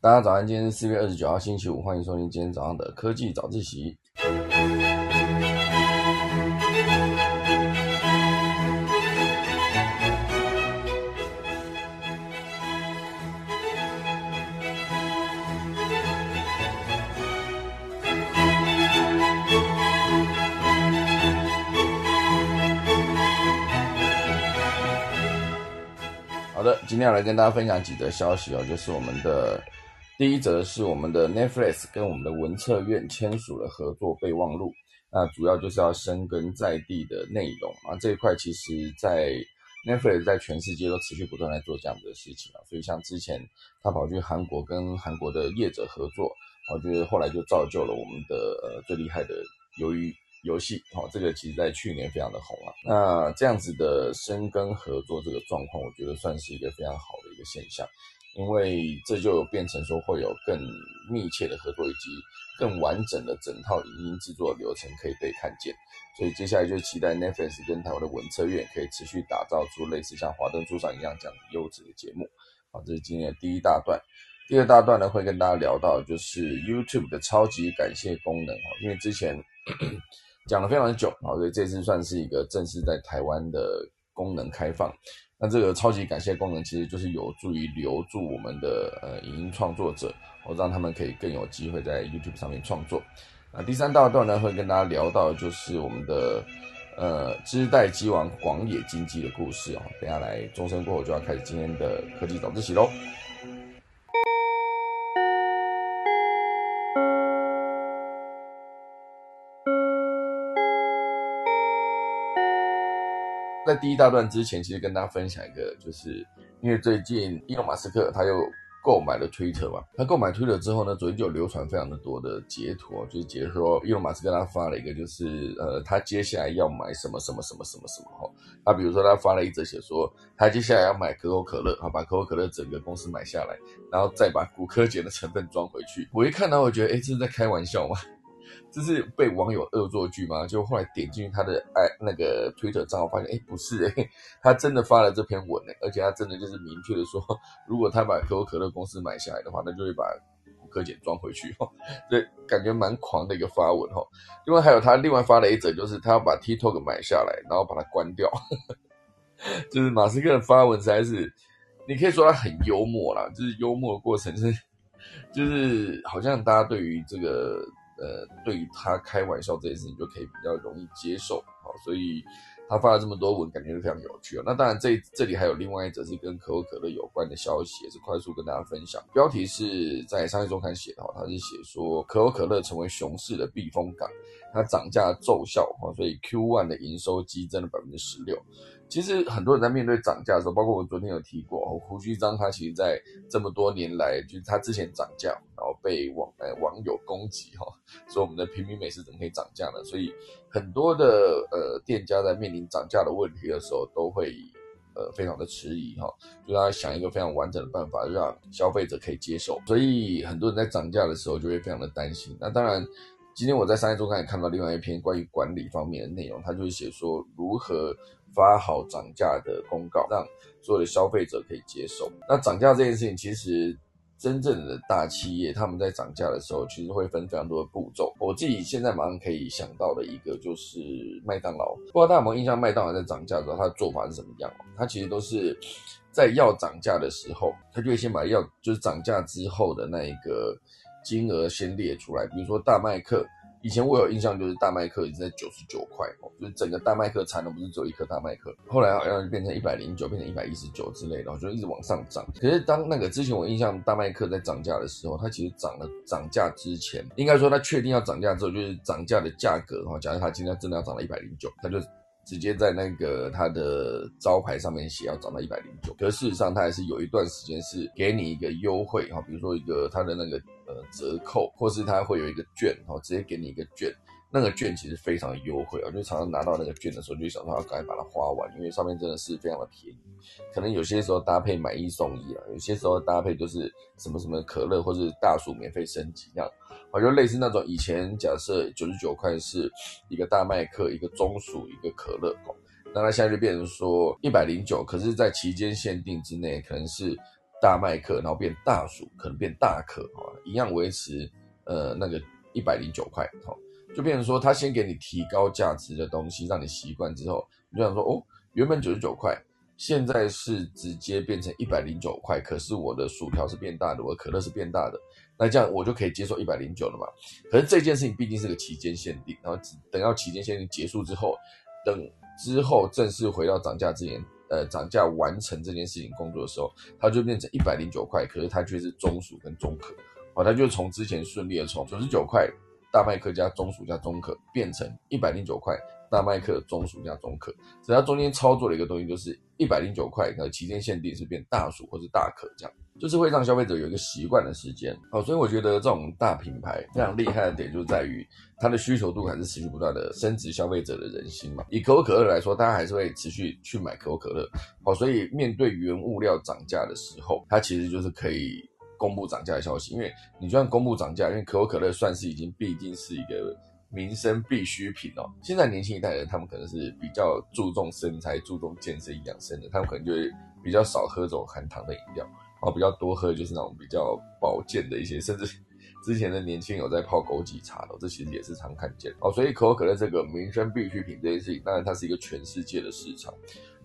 大家早安，今天是四月二十九号，星期五，欢迎收听今天早上的科技早自习。好的，今天要来跟大家分享几则消息哦，就是我们的第一则是我们的 Netflix 跟我们的文策院签署了合作备忘录，那主要就是要深耕在地的内容啊，这一块其实在 Netflix 在全世界都持续不断在做这样的事情啊，所以像之前他跑去韩国跟韩国的业者合作，我觉得后来就造就了我们的呃最厉害的鱿鱼。游戏，好，这个其实在去年非常的红啊。那这样子的深耕合作这个状况，我觉得算是一个非常好的一个现象，因为这就变成说会有更密切的合作，以及更完整的整套影音制作流程可以被看见。所以接下来就期待 Netflix 跟台湾的文策院可以持续打造出类似像《华灯初上》一样这样优质的节目。好，这是今天的第一大段。第二大段呢，会跟大家聊到就是 YouTube 的超级感谢功能哦，因为之前。讲了非常久好，所以这次算是一个正式在台湾的功能开放。那这个超级感谢功能其实就是有助于留住我们的呃影音创作者，我让他们可以更有机会在 YouTube 上面创作。那第三大段呢，会跟大家聊到就是我们的呃织带机王广野经济的故事哦。等下来钟声过后就要开始今天的科技早自习喽。在第一大段之前，其实跟大家分享一个，就是因为最近伊隆马斯克他又购买了 Twitter 嘛，他购买 Twitter 之后呢，昨天就流传非常的多的截图，就是截说伊隆马斯克他发了一个，就是呃，他接下来要买什么什么什么什么什么哈，他比如说他发了一则写说，他接下来要买可口可乐，好把可口可乐整个公司买下来，然后再把骨科碱的成分装回去。我一看到，我觉得，哎，这是在开玩笑吗？这是被网友恶作剧吗？就后来点进去他的哎那个 Twitter 账号，发现哎不是哎，他真的发了这篇文哎，而且他真的就是明确的说，如果他把可口可乐公司买下来的话，那就会把骨科碱装回去哦。对，感觉蛮狂的一个发文哈。另外还有他另外发了一则，就是他要把 TikTok 买下来，然后把它关掉。就是马斯克的发文实在是，你可以说他很幽默啦，就是幽默的过程是，就是好像大家对于这个。呃，对于他开玩笑这件事情，就可以比较容易接受，好，所以他发了这么多文，感觉是非常有趣啊。那当然，这这里还有另外一则是跟可口可乐有关的消息，也是快速跟大家分享。标题是在商业周刊写的哈，他是写说可口可乐成为熊市的避风港，它涨价奏效哈，所以 Q one 的营收激增了百分之十六。其实很多人在面对涨价的时候，包括我昨天有提过，胡须章他其实在这么多年来，就是他之前涨价，然后被网呃网友攻击哈，说我们的平民美食怎么可以涨价呢？所以很多的呃店家在面临涨价的问题的时候，都会呃非常的迟疑哈，就他想一个非常完整的办法，让消费者可以接受。所以很多人在涨价的时候就会非常的担心。那当然，今天我在商业周刊也看到另外一篇关于管理方面的内容，他就是写说如何。发好涨价的公告，让所有的消费者可以接受。那涨价这件事情，其实真正的大企业他们在涨价的时候，其实会分非常多的步骤。我自己现在马上可以想到的一个就是麦当劳，不知道大家有没有印象，麦当劳在涨价的时候，它的做法是什么样？它其实都是在要涨价的时候，它就会先把要就是涨价之后的那一个金额先列出来，比如说大麦克。以前我有印象，就是大麦克一直在九十九块哦，就是整个大麦克产的不是只有一颗大麦克，后来好像就变成一百零九，变成一百一十九之类的，就一直往上涨。可是当那个之前我印象大麦克在涨价的时候，它其实涨了涨价之前，应该说它确定要涨价之后，就是涨价的价格哈，假如它今天真的要涨到一百零九，它就直接在那个它的招牌上面写要涨到一百零九。可事实上它还是有一段时间是给你一个优惠哈，比如说一个它的那个。呃，折扣，或是它会有一个券，哦，直接给你一个券，那个券其实非常优惠啊，就常常拿到那个券的时候，就想说要赶快把它花完，因为上面真的是非常的便宜，可能有些时候搭配买一送一啊，有些时候搭配就是什么什么可乐或是大薯免费升级这样，啊，就类似那种以前假设九十九块是一个大麦克，一个中薯，一个可乐，哦，那它现在就变成说一百零九，可是在期间限定之内，可能是。大麦克，然后变大薯，可能变大可啊，一样维持呃那个一百零九块哈，就变成说他先给你提高价值的东西，让你习惯之后，你就想说哦，原本九十九块，现在是直接变成一百零九块，可是我的薯条是变大的，我的可乐是变大的，那这样我就可以接受一百零九了嘛？可是这件事情毕竟是个期间限定，然后等到期间限定结束之后，等之后正式回到涨价之前。呃，涨价完成这件事情工作的时候，它就变成一百零九块，可是它却是中薯跟中可，哦，它就从之前顺利的从九十九块大麦克加中薯加中可，变成一百零九块大麦克中薯加中可，只要中间操作了一个东西，就是一百零九块，呃，期间限定是变大薯或是大可这样。就是会让消费者有一个习惯的时间，好，所以我觉得这种大品牌非常厉害的点就在于它的需求度还是持续不断的升值消费者的人心嘛。以可口可乐来说，大家还是会持续去买可口可乐，好，所以面对原物料涨价的时候，它其实就是可以公布涨价的消息，因为你就算公布涨价，因为可口可乐算是已经毕竟是一个民生必需品哦。现在年轻一代人他们可能是比较注重身材、注重健身养生的，他们可能就会比较少喝这种含糖的饮料。哦，比较多喝就是那种比较保健的一些，甚至 之前的年轻有在泡枸杞茶的，这其实也是常看见。哦，所以可口可乐这个民生必需品这件事情，当然它是一个全世界的市场，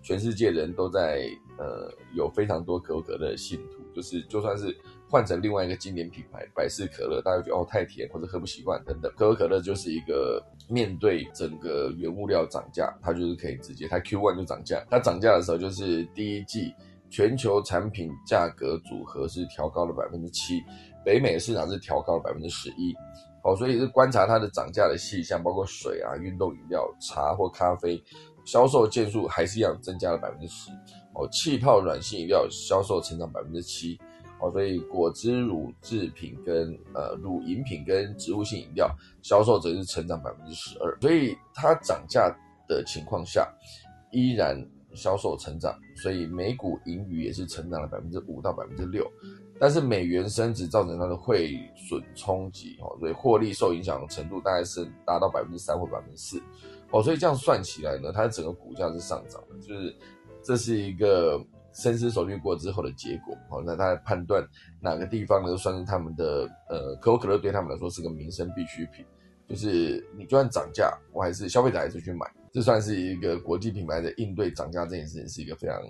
全世界人都在呃有非常多可口可乐的信徒，就是就算是换成另外一个经典品牌百事可乐，大家觉得哦太甜或者喝不习惯等等，可口可乐就是一个面对整个原物料涨价，它就是可以直接它 Q one 就涨价，它涨价的时候就是第一季。全球产品价格组合是调高了百分之七，北美市场是调高了百分之十一，哦，所以是观察它的涨价的细项，包括水啊、运动饮料、茶或咖啡，销售件数还是一样增加了百分之十，哦，气泡软性饮料销售成长百分之七，哦，所以果汁、乳制品跟呃乳饮品跟植物性饮料销售则是成长百分之十二，所以它涨价的情况下，依然。销售成长，所以每股盈余也是成长了百分之五到百分之六，但是美元升值造成它的汇损冲击哦，所以获利受影响的程度大概是达到百分之三或百分之四哦，所以这样算起来呢，它整个股价是上涨的，就是这是一个深思熟虑过之后的结果哦，那他判断哪个地方呢算是他们的呃可口可乐对他们来说是个民生必需品，就是你就算涨价，我还是消费者还是去买。这算是一个国际品牌的应对涨价这件事情，是一个非常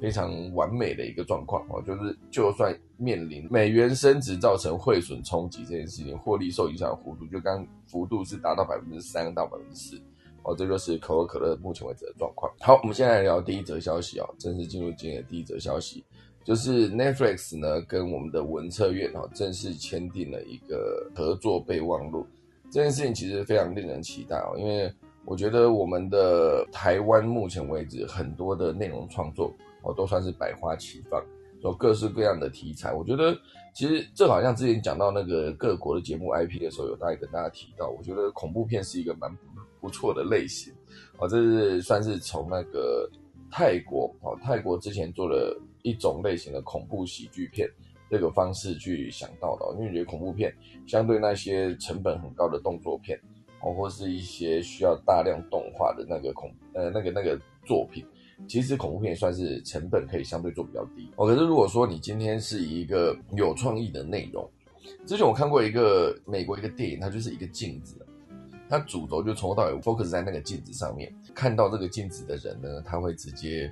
非常完美的一个状况哦。就是就算面临美元升值造成汇损冲击这件事情，获利受影响的幅度就刚幅度是达到百分之三到百分之四哦。这就是可口可乐目前为止的状况。好，我们现在来聊第一则消息哦，正式进入今天的第一则消息，就是 Netflix 呢跟我们的文策院哦正式签订了一个合作备忘录。这件事情其实非常令人期待哦，因为。我觉得我们的台湾目前为止很多的内容创作哦，都算是百花齐放，有各式各样的题材。我觉得其实这好像之前讲到那个各国的节目 IP 的时候，有大概跟大家提到，我觉得恐怖片是一个蛮不不错的类型哦，这是算是从那个泰国哦，泰国之前做了一种类型的恐怖喜剧片这个方式去想到的，因为觉得恐怖片相对那些成本很高的动作片。哦，或是一些需要大量动画的那个恐呃那个那个作品，其实恐怖片算是成本可以相对做比较低。哦，可是如果说你今天是一个有创意的内容，之前我看过一个美国一个电影，它就是一个镜子，它主轴就从头到尾 focus 在那个镜子上面，看到这个镜子的人呢，他会直接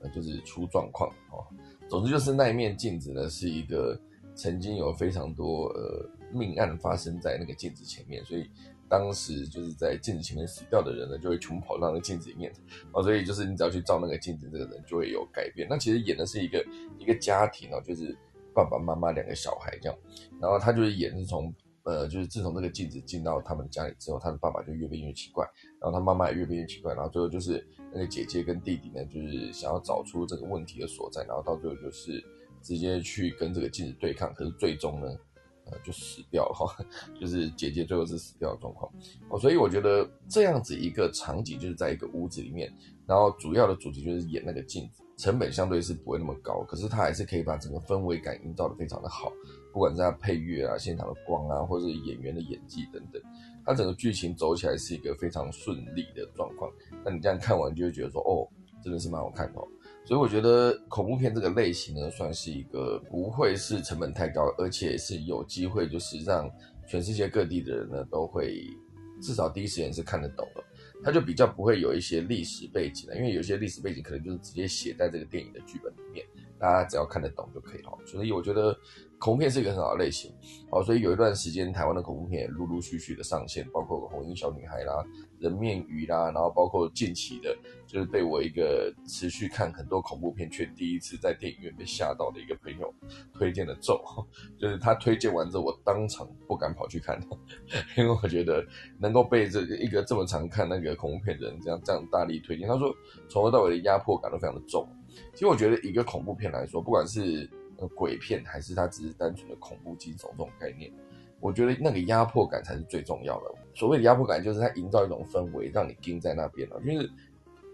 呃就是出状况哦。总之就是那一面镜子呢，是一个曾经有非常多呃命案发生在那个镜子前面，所以。当时就是在镜子前面死掉的人呢，就会全部跑到那个镜子里面哦，所以就是你只要去照那个镜子，这个人就会有改变。那其实演的是一个一个家庭哦，就是爸爸妈妈两个小孩这样，然后他就是演是从呃，就是自从这个镜子进到他们家里之后，他的爸爸就越变越奇怪，然后他妈妈也越变越奇怪，然后最后就是那个姐姐跟弟弟呢，就是想要找出这个问题的所在，然后到最后就是直接去跟这个镜子对抗，可是最终呢。呃，就死掉了，就是姐姐最后是死掉的状况哦，所以我觉得这样子一个场景就是在一个屋子里面，然后主要的主题就是演那个镜子，成本相对是不会那么高，可是它还是可以把整个氛围感营造的非常的好，不管是它配乐啊、现场的光啊，或者是演员的演技等等，它整个剧情走起来是一个非常顺利的状况。那你这样看完就会觉得说，哦，真的是蛮好看的。所以我觉得恐怖片这个类型呢，算是一个不会是成本太高，而且是有机会就是让全世界各地的人呢都会至少第一时间是看得懂的。它就比较不会有一些历史背景了，因为有些历史背景可能就是直接写在这个电影的剧本里面，大家只要看得懂就可以了。所以我觉得。恐怖片是一个很好的类型，哦，所以有一段时间台湾的恐怖片陆陆续续的上线，包括《红衣小女孩》啦、《人面鱼》啦，然后包括近期的，就是被我一个持续看很多恐怖片却第一次在电影院被吓到的一个朋友推荐的《咒》，就是他推荐完之后，我当场不敢跑去看，因为我觉得能够被这一个这么常看那个恐怖片的人这样这样大力推荐，他说从头到尾的压迫感都非常的重。其实我觉得一个恐怖片来说，不管是鬼片还是它只是单纯的恐怖惊悚这种概念，我觉得那个压迫感才是最重要的。所谓的压迫感，就是它营造一种氛围，让你盯在那边了。就是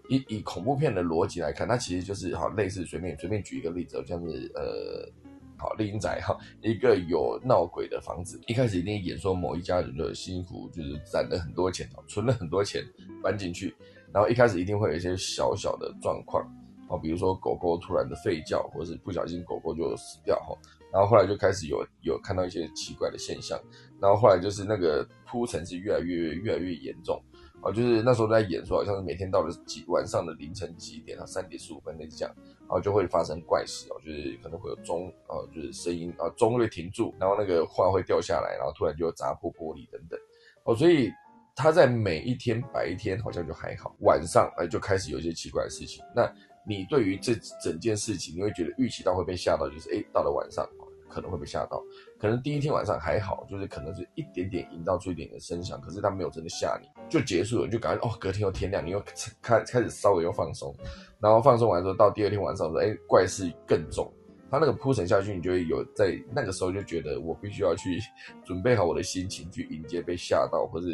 以以恐怖片的逻辑来看，它其实就是好类似随便随便举一个例子，像是呃好丽英仔哈，一个有闹鬼的房子，一开始一定演说某一家人的辛苦，就是攒了很多钱，存了很多钱搬进去，然后一开始一定会有一些小小的状况。哦，比如说狗狗突然的吠叫，或者是不小心狗狗就死掉哈，然后后来就开始有有看到一些奇怪的现象，然后后来就是那个铺陈是越来越越来越严重，哦，就是那时候在演说，好像是每天到了几晚上的凌晨几点啊，三点十五分那这样，然后就会发生怪事哦，就是可能会有钟啊，就是声音啊，钟会停住，然后那个画会掉下来，然后突然就砸破玻璃等等，哦，所以他在每一天白天好像就还好，晚上哎就开始有一些奇怪的事情，那。你对于这整件事情，你会觉得预期到会被吓到，就是哎，到了晚上可能会被吓到。可能第一天晚上还好，就是可能是一点点营造出一点的声响，可是他没有真的吓你，就结束了，你就感觉哦，隔天又天亮，你又开开始稍微又放松，然后放松完之后，到第二天晚上说，哎，怪事更重。他那个铺陈下去，你就会有在那个时候就觉得我必须要去准备好我的心情去迎接被吓到，或者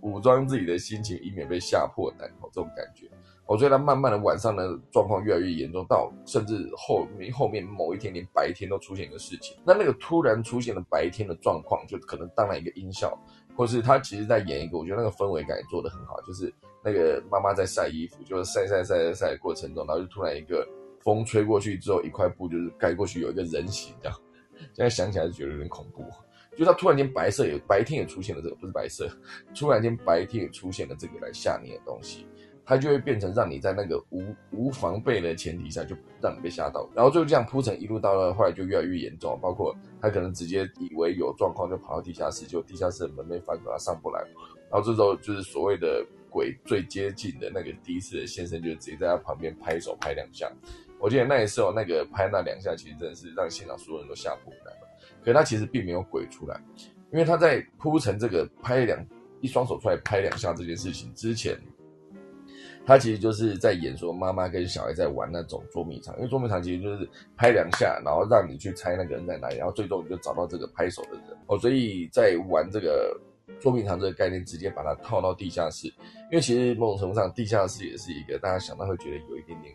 武装自己的心情，以免被吓破胆哦，这种感觉。我觉得他慢慢的晚上的状况越来越严重，到甚至后面后面某一天连白天都出现一个事情。那那个突然出现的白天的状况，就可能当然一个音效，或是他其实在演一个，我觉得那个氛围感也做得很好，就是那个妈妈在晒衣服，就是晒晒晒晒晒的过程中，然后就突然一个风吹过去之后，一块布就是盖过去，有一个人形这样。现在想起来就觉得有点恐怖，就他突然间白色也白天也出现了这个，不是白色，突然间白天也出现了这个来吓你的东西。它就会变成让你在那个无无防备的前提下，就让你被吓到，然后就这样铺成一路到了后来就越来越严重，包括他可能直接以为有状况就跑到地下室，就地下室的门被反锁，他上不来，然后这时候就是所谓的鬼最接近的那个第一次的先生，就直接在他旁边拍手拍两下。我记得那一次哦，那个拍那两下，其实真的是让现场所有人都吓破胆了。可是他其实并没有鬼出来，因为他在铺成这个拍两一双手出来拍两下这件事情之前。他其实就是在演说妈妈跟小孩在玩那种捉迷藏，因为捉迷藏其实就是拍两下，然后让你去猜那个人在哪里，然后最终你就找到这个拍手的人哦。所以在玩这个捉迷藏这个概念，直接把它套到地下室，因为其实某种程度上，地下室也是一个大家想到会觉得有一点点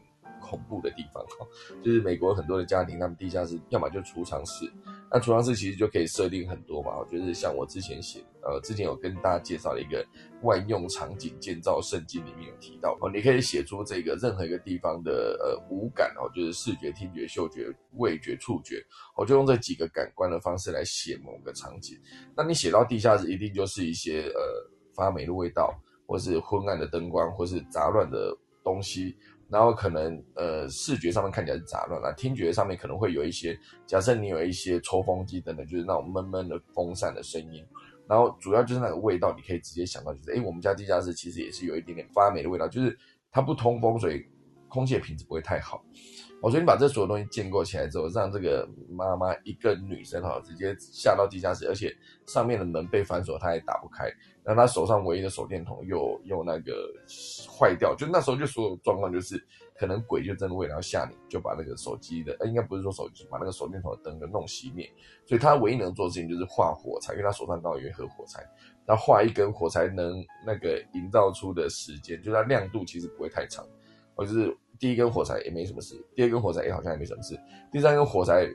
恐怖的地方哈。就是美国很多的家庭，他们地下室要么就储藏室。那储藏室其实就可以设定很多嘛，我觉得像我之前写，呃，之前有跟大家介绍的一个万用场景建造圣经里面有提到哦，你可以写出这个任何一个地方的呃五感哦，就是视觉、听觉、嗅觉、味觉、触觉，我就用这几个感官的方式来写某个场景。那你写到地下室，一定就是一些呃发霉的味道，或是昏暗的灯光，或是杂乱的东西。然后可能呃视觉上面看起来是杂乱啦，听觉上面可能会有一些，假设你有一些抽风机等等，就是那种闷闷的风扇的声音，然后主要就是那个味道，你可以直接想到就是，哎，我们家地下室其实也是有一点点发霉的味道，就是它不通风，所以空气的品质不会太好。我所以你把这所有东西建构起来之后，让这个妈妈一个女生哈，直接下到地下室，而且上面的门被反锁，她也打不开。那她手上唯一的手电筒又又那个坏掉，就那时候就所有状况就是，可能鬼就真的为了要吓你，就把那个手机的，呃，应该不是说手机，把那个手电筒的灯给弄熄灭。所以她唯一能做的事情就是画火柴，因为她手上刚好有一盒火柴，她画一根火柴能那个营造出的时间，就它亮度其实不会太长，或者是。第一根火柴也没什么事，第二根火柴也好像也没什么事，第三根火柴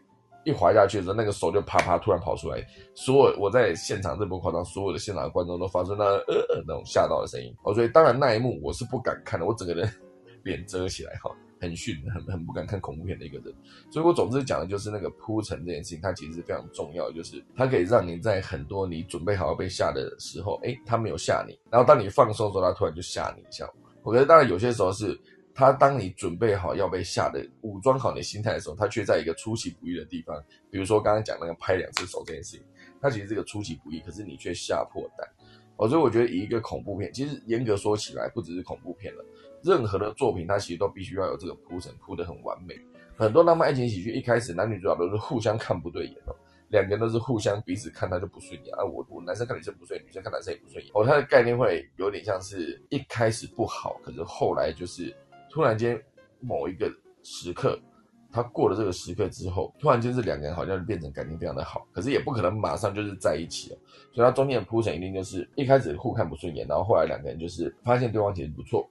一滑下去的时候，那个手就啪啪突然跑出来，所有我在现场这波夸张，所有的现场观众都发出那呃呃那种吓到的声音。哦，所以当然那一幕我是不敢看的，我整个人 脸遮起来哈，很逊、很很不敢看恐怖片的一个人。所以我总之讲的就是那个铺陈这件事情，它其实是非常重要，就是它可以让你在很多你准备好要被吓的时候，哎，它没有吓你，然后当你放松的时候，它突然就吓你一下。我觉得当然有些时候是。他当你准备好要被吓的武装好你的心态的时候，他却在一个出其不意的地方，比如说刚刚讲那个拍两次手这件事情，他其实这个出其不意，可是你却吓破胆。哦，所以我觉得以一个恐怖片，其实严格说起来，不只是恐怖片了，任何的作品它其实都必须要有这个铺陈，铺得很完美。很多浪漫爱情喜剧一开始男女主角都是互相看不对眼哦，两个人都是互相彼此看他就不顺眼啊，我我男生看女生不顺眼，女生看男生也不顺眼。哦，他的概念会有点像是一开始不好，可是后来就是。突然间，某一个时刻，他过了这个时刻之后，突然间这两个人好像就变成感情非常的好，可是也不可能马上就是在一起了。所以他中间的铺陈一定就是一开始互看不顺眼，然后后来两个人就是发现对方其实不错，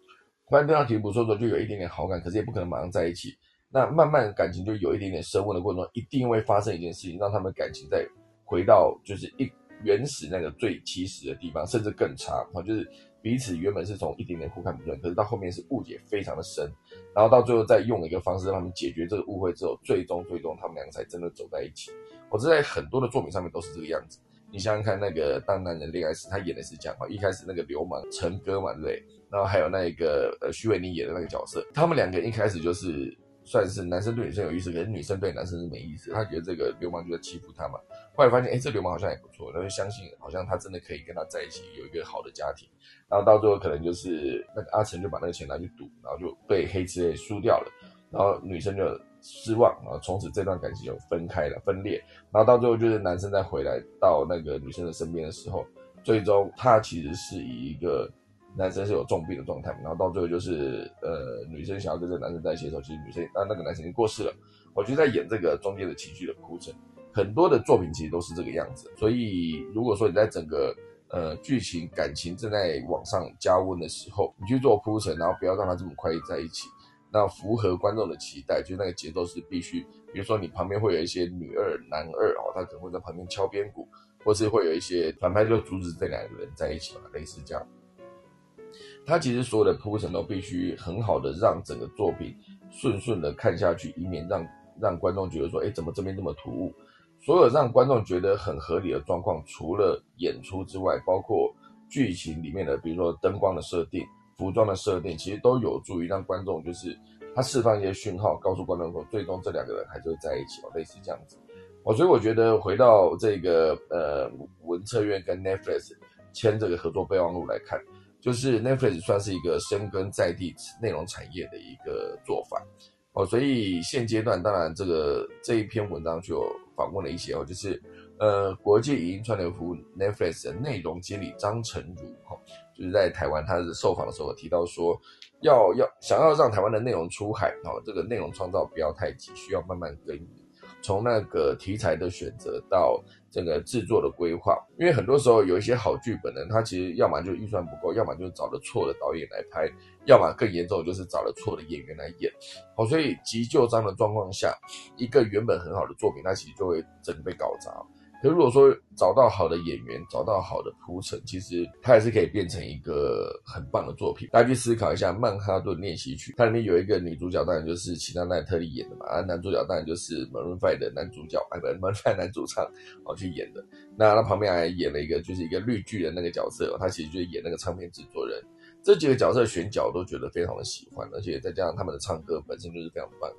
发现对方其实不错之后就有一点点好感，可是也不可能马上在一起。那慢慢感情就有一点点升温的过程中，一定会发生一件事情，让他们感情再回到就是一原始那个最起始的地方，甚至更差啊，就是。彼此原本是从一点点互看不顺，可是到后面是误解非常的深，然后到最后再用一个方式让他们解决这个误会之后，最终最终他们两个才真的走在一起。我这在很多的作品上面都是这个样子。你想想看，那个《当男人恋爱时》，他演的是这样啊，一开始那个流氓陈哥嘛，对不对？然后还有那个呃徐伟宁演的那个角色，他们两个一开始就是算是男生对女生有意思，可是女生对男生是没意思，他觉得这个流氓就在欺负他嘛。后来发现，哎，这流氓好像也不错，然后相信好像他真的可以跟他在一起，有一个好的家庭。然后到最后可能就是那个阿成就把那个钱拿去赌，然后就被黑吃黑输掉了。然后女生就失望，然后从此这段感情就分开了，分裂。然后到最后就是男生再回来到那个女生的身边的时候，最终他其实是以一个男生是有重病的状态。然后到最后就是呃，女生想要跟这个男生在一起的时候，其实女生啊那个男生已经过世了。我就在演这个中间的情绪的铺陈。很多的作品其实都是这个样子，所以如果说你在整个呃剧情感情正在往上加温的时候，你去做铺陈，然后不要让它这么快在一起，那符合观众的期待，就那个节奏是必须，比如说你旁边会有一些女二、男二哦，他可能会在旁边敲边鼓，或是会有一些反派就阻止这两个人在一起嘛，类似这样。他其实所有的铺陈都必须很好的让整个作品顺顺的看下去，以免让让观众觉得说，哎，怎么这边这么突兀。所有让观众觉得很合理的状况，除了演出之外，包括剧情里面的，比如说灯光的设定、服装的设定，其实都有助于让观众就是他释放一些讯号，告诉观众说，最终这两个人还是会在一起哦，类似这样子。哦，所以我觉得回到这个呃文策院跟 Netflix 签这个合作备忘录来看，就是 Netflix 算是一个深耕在地内容产业的一个做法。哦，所以现阶段当然这个这一篇文章就访问了一些哦，就是呃国际影音串流服务 Netflix 的内容经理张成儒哈，就是在台湾他是受访的时候提到说，要要想要让台湾的内容出海哦，这个内容创造不要太急，需要慢慢耕耘。从那个题材的选择到整个制作的规划，因为很多时候有一些好剧本呢，它其实要么就预算不够，要么就找了错的导演来拍，要么更严重就是找了错的演员来演。好，所以急救章的状况下，一个原本很好的作品，它其实就会整个被搞砸。可如果说找到好的演员，找到好的铺陈，其实它还是可以变成一个很棒的作品。大家去思考一下《曼哈顿练习曲》，它里面有一个女主角，当然就是齐娜奈特利演的嘛，啊，男主角当然就是 Maroon Five 的男主角，哎，不，Maroon Five 男主唱哦去演的。那他旁边还演了一个，就是一个绿巨人那个角色，他其实就是演那个唱片制作人。这几个角色选角都觉得非常的喜欢，而且再加上他们的唱歌本身就是非常棒，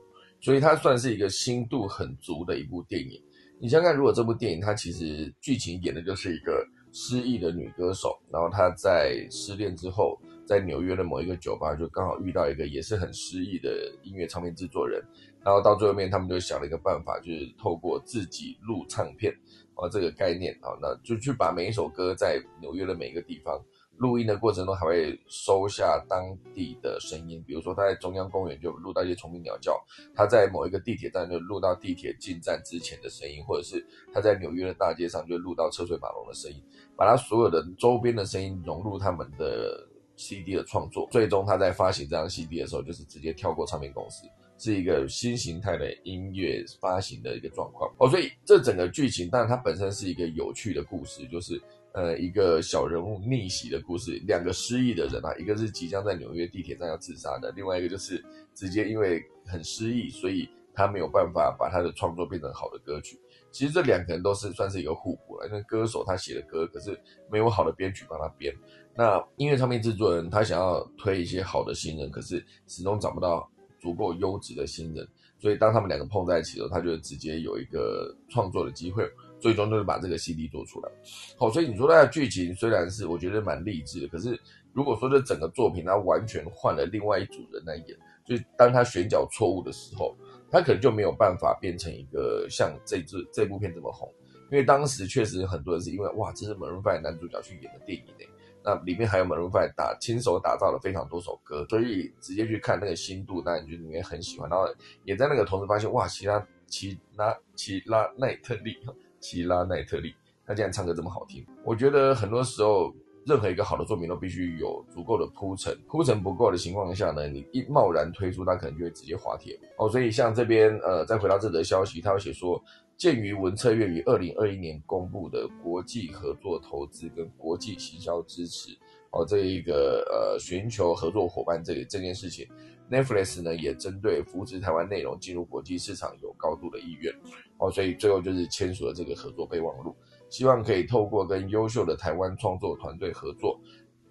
所以它算是一个心度很足的一部电影。你想想，如果这部电影它其实剧情演的就是一个失忆的女歌手，然后她在失恋之后，在纽约的某一个酒吧就刚好遇到一个也是很失意的音乐唱片制作人，然后到最后面他们就想了一个办法，就是透过自己录唱片啊这个概念啊，那就去把每一首歌在纽约的每一个地方。录音的过程中还会收下当地的声音，比如说他在中央公园就录到一些虫鸣鸟叫，他在某一个地铁站就录到地铁进站之前的声音，或者是他在纽约的大街上就录到车水马龙的声音，把他所有的周边的声音融入他们的 CD 的创作，最终他在发行这张 CD 的时候就是直接跳过唱片公司，是一个新形态的音乐发行的一个状况。哦，所以这整个剧情，当然它本身是一个有趣的故事，就是呃一个小人物逆袭的故事，两个失忆的人啊，一个是即将在纽约地铁站要自杀的，另外一个就是直接因为很失忆，所以他没有办法把他的创作变成好的歌曲。其实这两个人都是算是一个互补了，因为歌手他写的歌，可是没有好的编曲帮他编。那音乐唱片制作人他想要推一些好的新人，可是始终找不到足够优质的新人，所以当他们两个碰在一起的时候，他就直接有一个创作的机会，最终就是把这个 CD 做出来。好，所以你说它的剧情虽然是我觉得蛮励志的，可是如果说这整个作品它完全换了另外一组人来演，就当他选角错误的时候。他可能就没有办法变成一个像这支这部片这么红，因为当时确实很多人是因为哇，这是 Maroon Five 男主角去演的电影呢，那里面还有 Maroon Five 打亲手打造了非常多首歌，所以直接去看那个新度，当然就里面很喜欢，然后也在那个同时发现哇，其他奇拉奇拉奈特利，奇拉奈特利，他竟然唱歌这么好听，我觉得很多时候。任何一个好的作品都必须有足够的铺陈，铺陈不够的情况下呢，你一贸然推出，那可能就会直接滑铁哦。所以像这边呃，再回到这则消息，他会写说，鉴于文策院于二零二一年公布的国际合作投资跟国际行销支持哦，这一个呃寻求合作伙伴这这件事情，Netflix 呢也针对扶持台湾内容进入国际市场有高度的意愿哦，所以最后就是签署了这个合作备忘录。希望可以透过跟优秀的台湾创作团队合作，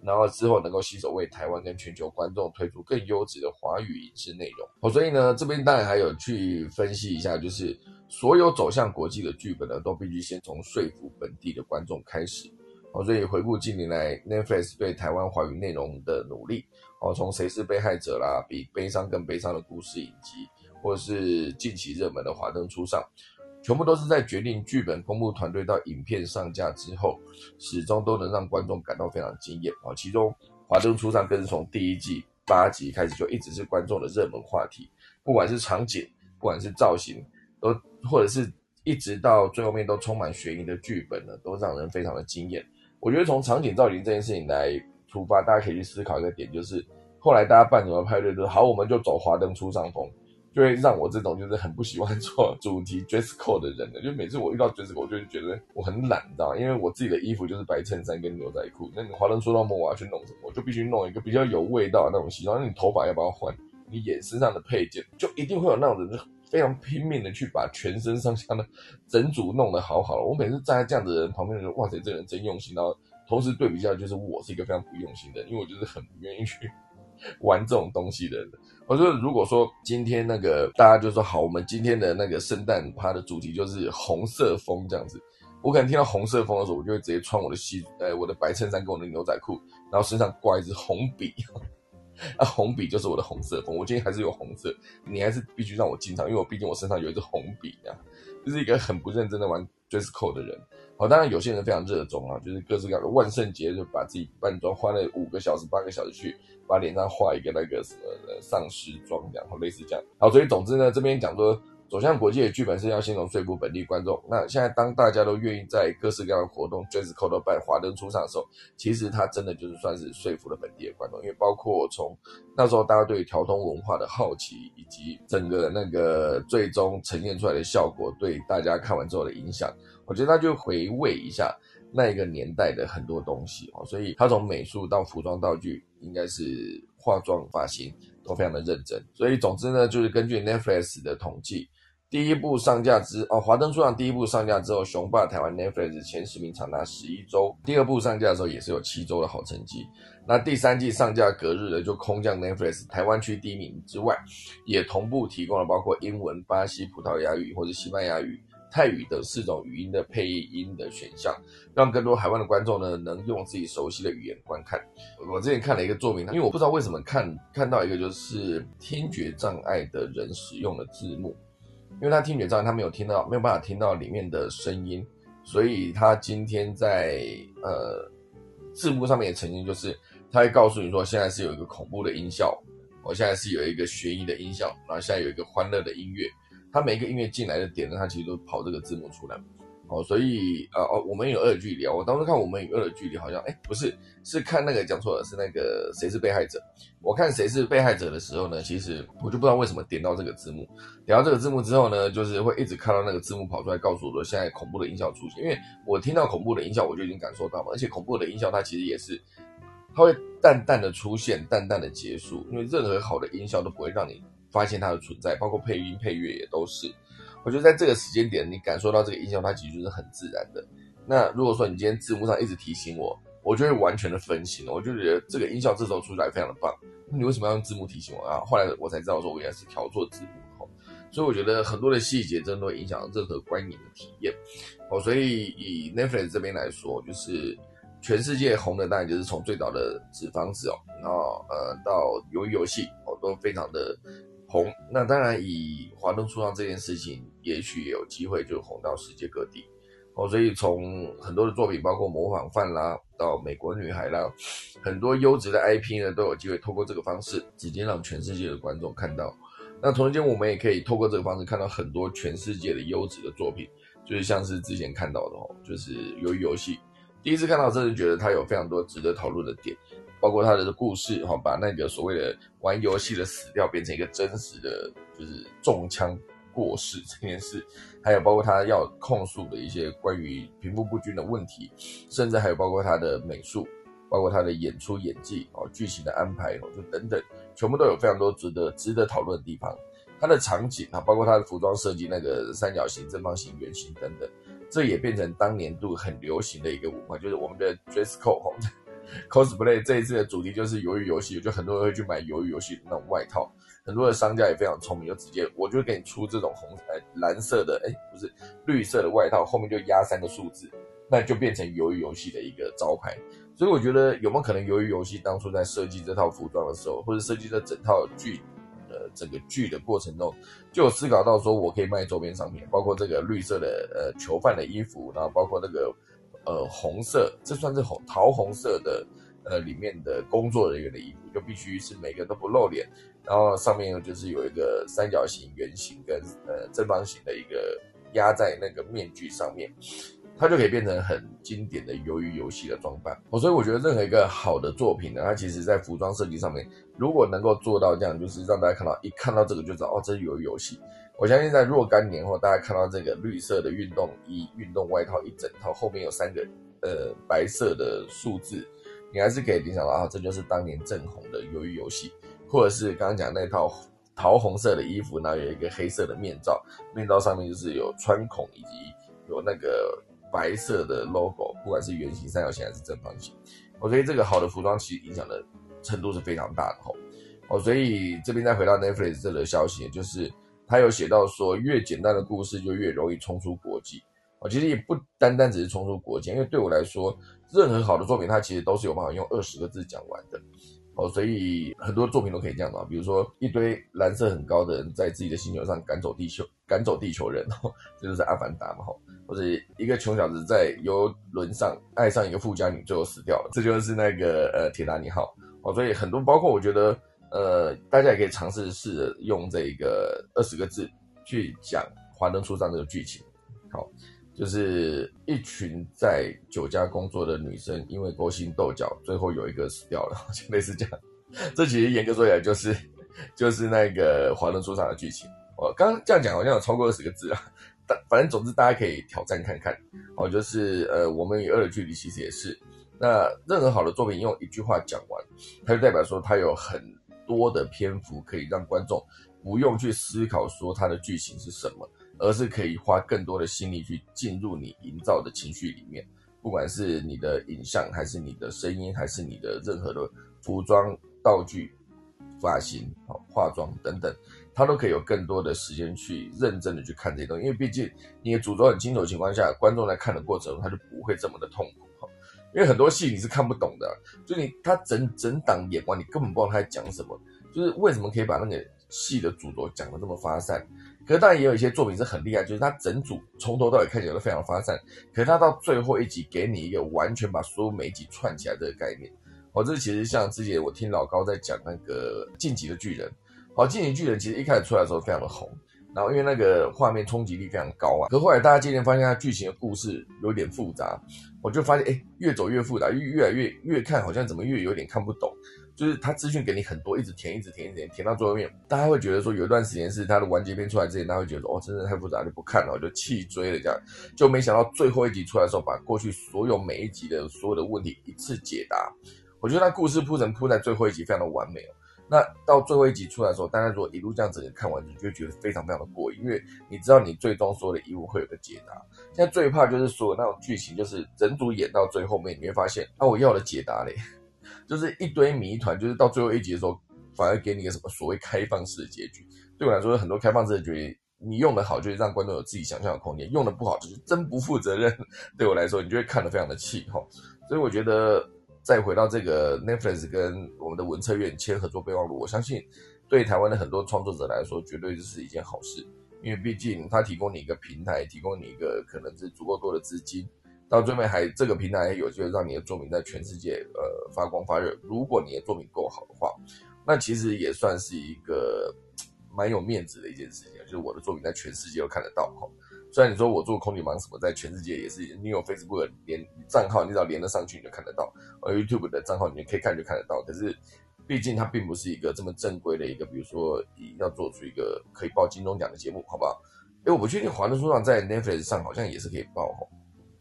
然后之后能够携手为台湾跟全球观众推出更优质的华语影视内容。哦，所以呢，这边当然还有去分析一下，就是所有走向国际的剧本呢，都必须先从说服本地的观众开始。哦，所以回顾近年来 Netflix 对台湾华语内容的努力，哦，从谁是被害者啦，比悲伤更悲伤的故事影集，或者是近期热门的华灯初上。全部都是在决定剧本公布团队到影片上架之后，始终都能让观众感到非常惊艳啊！其中《华灯初上》更是从第一季八集开始就一直是观众的热门话题，不管是场景，不管是造型，都或者是一直到最后面都充满悬疑的剧本呢，都让人非常的惊艳。我觉得从场景造型这件事情来出发，大家可以去思考一个点，就是后来大家办什么派对都好，我们就走华灯初上风。就会让我这种就是很不喜欢做主题 dress code 的人呢，就每次我遇到 dress code，我就觉得我很懒，你知道吗？因为我自己的衣服就是白衬衫跟牛仔裤。那你华灯初上梦我要去弄什么，我就必须弄一个比较有味道的那种西装。那你头发要不要换？你眼身上的配件，就一定会有那种人，非常拼命的去把全身上下的整组弄得好好的。我每次站在这样子的人旁边，就哇塞，这人真用心。然后同时对比下，就是我是一个非常不用心的，因为我就是很不愿意去 玩这种东西的人。我说，如果说今天那个大家就说好，我们今天的那个圣诞趴的主题就是红色风这样子，我可能听到红色风的时候，我就会直接穿我的西，呃，我的白衬衫跟我的牛仔裤，然后身上挂一支红笔，啊，红笔就是我的红色风。我今天还是有红色，你还是必须让我进场，因为我毕竟我身上有一支红笔啊，就是一个很不认真的玩 dress code 的人。好，当然有些人非常热衷啊，就是各式各样的万圣节就把自己扮装，花了五个小时、八个小时去把脸上画一个那个什么丧尸妆，然后类似这样。好，所以总之呢，这边讲说走向国际的剧本是要先从说服本地观众。那现在当大家都愿意在各式各样的活动 dress code 办华灯初上的时候，其实他真的就是算是说服了本地的观众，因为包括从那时候大家对调通文化的好奇，以及整个那个最终呈现出来的效果，对大家看完之后的影响。我觉得他就回味一下那一个年代的很多东西哦，所以他从美术到服装道具，应该是化妆发型都非常的认真。所以总之呢，就是根据 Netflix 的统计，第一部上架之哦，华灯初上第一部上架之后，雄霸台湾 Netflix 前十名长达十一周。第二部上架的时候也是有七周的好成绩。那第三季上架隔日呢，就空降 Netflix 台湾区第一名之外，也同步提供了包括英文、巴西、葡萄牙语或者西班牙语。泰语等四种语音的配音的选项，让更多海外的观众呢能用自己熟悉的语言观看。我之前看了一个作品，因为我不知道为什么看看到一个就是听觉障碍的人使用的字幕，因为他听觉障碍，他没有听到没有办法听到里面的声音，所以他今天在呃字幕上面也曾经，就是他会告诉你说现在是有一个恐怖的音效，我现在是有一个悬疑的音效，然后现在有一个欢乐的音乐。他每一个音乐进来的点呢，他其实都跑这个字幕出来，哦，所以呃哦，我们有二的距离啊，我当时看我们有二的距离，好像哎不是，是看那个讲错了，是那个谁是被害者。我看谁是被害者的时候呢，其实我就不知道为什么点到这个字幕，点到这个字幕之后呢，就是会一直看到那个字幕跑出来告诉我说现在恐怖的音效出现，因为我听到恐怖的音效我就已经感受到了，而且恐怖的音效它其实也是它会淡淡的出现，淡淡的结束，因为任何好的音效都不会让你发现它的存在，包括配音配乐也都是。我觉得在这个时间点，你感受到这个音效，它其实是很自然的。那如果说你今天字幕上一直提醒我，我就会完全的分心了。我就觉得这个音效这时候出来非常的棒。那你为什么要用字幕提醒我啊？后来我才知道说，我原来是调错字幕。所以我觉得很多的细节真的会影响任何观影的体验。哦，所以以 Netflix 这边来说，就是全世界红的当然就是从最早的纸房子哦，然后呃到鱿鱼游戏哦都非常的。红，那当然以华灯初上这件事情，也许有机会就红到世界各地哦。所以从很多的作品，包括模仿犯啦，到美国女孩啦，很多优质的 IP 呢，都有机会透过这个方式，直接让全世界的观众看到。那同时间，我们也可以透过这个方式看到很多全世界的优质的作品，就是像是之前看到的哦，就是鱿鱼游戏，第一次看到，真的觉得它有非常多值得讨论的点。包括他的故事，哈，把那个所谓的玩游戏的死掉变成一个真实的，就是中枪过世 这件事，还有包括他要控诉的一些关于贫富不均的问题，甚至还有包括他的美术，包括他的演出演技，哦，剧情的安排，哦，就等等，全部都有非常多值得值得讨论的地方。他的场景啊，包括他的服装设计，那个三角形、正方形、圆形等等，这也变成当年度很流行的一个文化，就是我们的 dress code，哈。cosplay 这一次的主题就是鱿鱼游戏，就很多人会去买鱿鱼游戏的那种外套，很多的商家也非常聪明，就直接我就给你出这种红呃蓝色的，哎不是绿色的外套，后面就压三个数字，那就变成鱿鱼游戏的一个招牌。所以我觉得有没有可能鱿鱼游戏当初在设计这套服装的时候，或者设计这整套剧，整个剧的过程中，就有思考到说我可以卖周边商品，包括这个绿色的呃囚犯的衣服，然后包括那个。呃，红色，这算是红桃红色的，呃，里面的工作人员的衣服，就必须是每个都不露脸，然后上面就是有一个三角形、圆形跟呃正方形的一个压在那个面具上面，它就可以变成很经典的鱿鱼游戏的装扮。哦，所以我觉得任何一个好的作品呢，它其实在服装设计上面，如果能够做到这样，就是让大家看到一看到这个就知道哦，这是鱿鱼游戏。我相信在若干年后，大家看到这个绿色的运动衣、运动外套一整套，后面有三个呃白色的数字，你还是可以联想到啊，这就是当年正红的鱿鱼游戏，或者是刚刚讲那套桃红色的衣服，然后有一个黑色的面罩，面罩上面就是有穿孔以及有那个白色的 logo，不管是圆形、三角形还是正方形，我觉得这个好的服装其实影响的程度是非常大的吼。哦，所以这边再回到 Netflix 这个消息，就是。他有写到说，越简单的故事就越容易冲出国际。哦，其实也不单单只是冲出国际，因为对我来说，任何好的作品，它其实都是有办法用二十个字讲完的。哦，所以很多作品都可以这样嘛。比如说，一堆蓝色很高的人在自己的星球上赶走地球，赶走地球人，这就是阿凡达嘛。吼，或者一个穷小子在游轮上爱上一个富家女，最后死掉了，这就是那个呃铁达尼号。哦，所以很多包括我觉得。呃，大家也可以尝试试着用这个二十个字去讲《华灯初上》这个剧情。好，就是一群在酒家工作的女生，因为勾心斗角，最后有一个死掉了，就类似这样。这其实严格说起来，就是 就是那个《华灯初上》的剧情。我刚刚这样讲好像有超过二十个字啊，但 反正总之大家可以挑战看看。哦，就是呃，我们与恶的距离其实也是。那任何好的作品用一句话讲完，它就代表说它有很。多的篇幅可以让观众不用去思考说它的剧情是什么，而是可以花更多的心力去进入你营造的情绪里面。不管是你的影像，还是你的声音，还是你的任何的服装、道具、发型、化妆等等，他都可以有更多的时间去认真的去看这些东西。因为毕竟你的主轴很清楚的情况下，观众在看的过程中，他就不会这么的痛苦。因为很多戏你是看不懂的，就你他整整档演完，你根本不知道他在讲什么。就是为什么可以把那个戏的主轴讲的这么发散？可是当然也有一些作品是很厉害，就是他整组从头到尾看起来都非常发散，可是他到最后一集给你一个完全把所有每一集串起来的概念。哦，这其实像之前我听老高在讲那个晋级的巨人，好，晋级巨人其实一开始出来的时候非常的红，然后因为那个画面冲击力非常高啊，可后来大家渐渐发现它剧情的故事有点复杂，我就发现哎，越走越复杂，越越来越越看好像怎么越有点看不懂，就是他资讯给你很多，一直填，一直填，一直填，填到最后面，大家会觉得说有一段时间是他的完结篇出来之前，大家会觉得哦，真的太复杂就不看了，我就弃追了这样，就没想到最后一集出来的时候，把过去所有每一集的所有的问题一次解答，我觉得他故事铺陈铺在最后一集非常的完美哦。那到最后一集出来的时候，大家如果一路这样子看完，你就觉得非常非常的过瘾，因为你知道你最终所有的疑问会有个解答。现在最怕就是所有那种剧情，就是整组演到最后面，你会发现啊，我要的解答嘞，就是一堆谜团，就是到最后一集的时候，反而给你个什么所谓开放式的结局。对我来说，很多开放式的结局，你用的好，就是让观众有自己想象的空间；用的不好，就是真不负责任。对我来说，你就会看得非常的气哈。所以我觉得。再回到这个 Netflix 跟我们的文策院签合作备忘录，我相信对台湾的很多创作者来说，绝对就是一件好事。因为毕竟它提供你一个平台，提供你一个可能是足够多的资金，到最后还这个平台有机会让你的作品在全世界呃发光发热。如果你的作品够好的话，那其实也算是一个蛮有面子的一件事情，就是我的作品在全世界都看得到哈。虽然你说我做空女忙什么，在全世界也是，你有 Facebook 连账号，你只要连得上去，你就看得到；而 YouTube 的账号，你可以看就看得到。可是，毕竟它并不是一个这么正规的一个，比如说要做出一个可以报金钟奖的节目，好不好？哎，我不确定华纳书上在 Netflix 上好像也是可以报哦，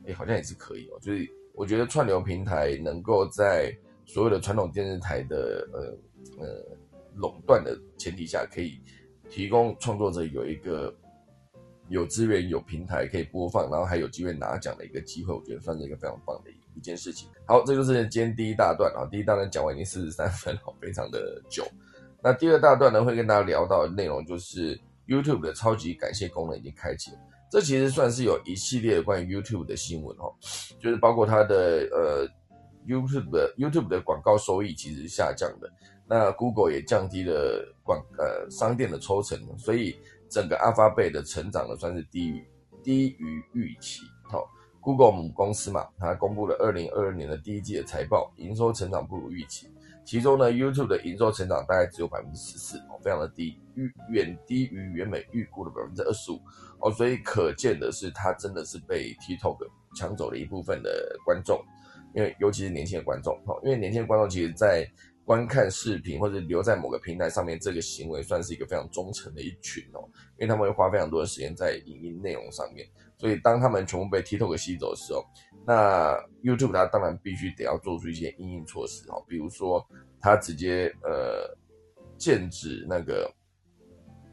哎，好像也是可以哦。就是我觉得串流平台能够在所有的传统电视台的呃呃垄断的前提下，可以提供创作者有一个。有资源、有平台可以播放，然后还有机会拿奖的一个机会，我觉得算是一个非常棒的一件事情。好，这就是今天第一大段啊，第一大段讲完已经四十三分了，非常的久。那第二大段呢，会跟大家聊到的内容就是 YouTube 的超级感谢功能已经开启了。这其实算是有一系列关于 YouTube 的新闻哦，就是包括它的呃 YouTube 的 YouTube 的广告收益其实下降的，那 Google 也降低了广呃商店的抽成，所以。整个阿发贝的成长呢，算是低于低于预期。好，Google 母公司嘛，它公布了二零二二年的第一季的财报，营收成长不如预期。其中呢，YouTube 的营收成长大概只有百分之十四，哦，非常的低，预远低于原本预估的百分之二十五。哦，所以可见的是，它真的是被 TikTok 抢走了一部分的观众，因为尤其是年轻的观众，哦，因为年轻的观众其实在。观看视频或者留在某个平台上面，这个行为算是一个非常忠诚的一群哦，因为他们会花非常多的时间在影音内容上面。所以当他们全部被 TikTok 吸走的时候，那 YouTube 它当然必须得要做出一些应应措施哦，比如说它直接呃禁止那个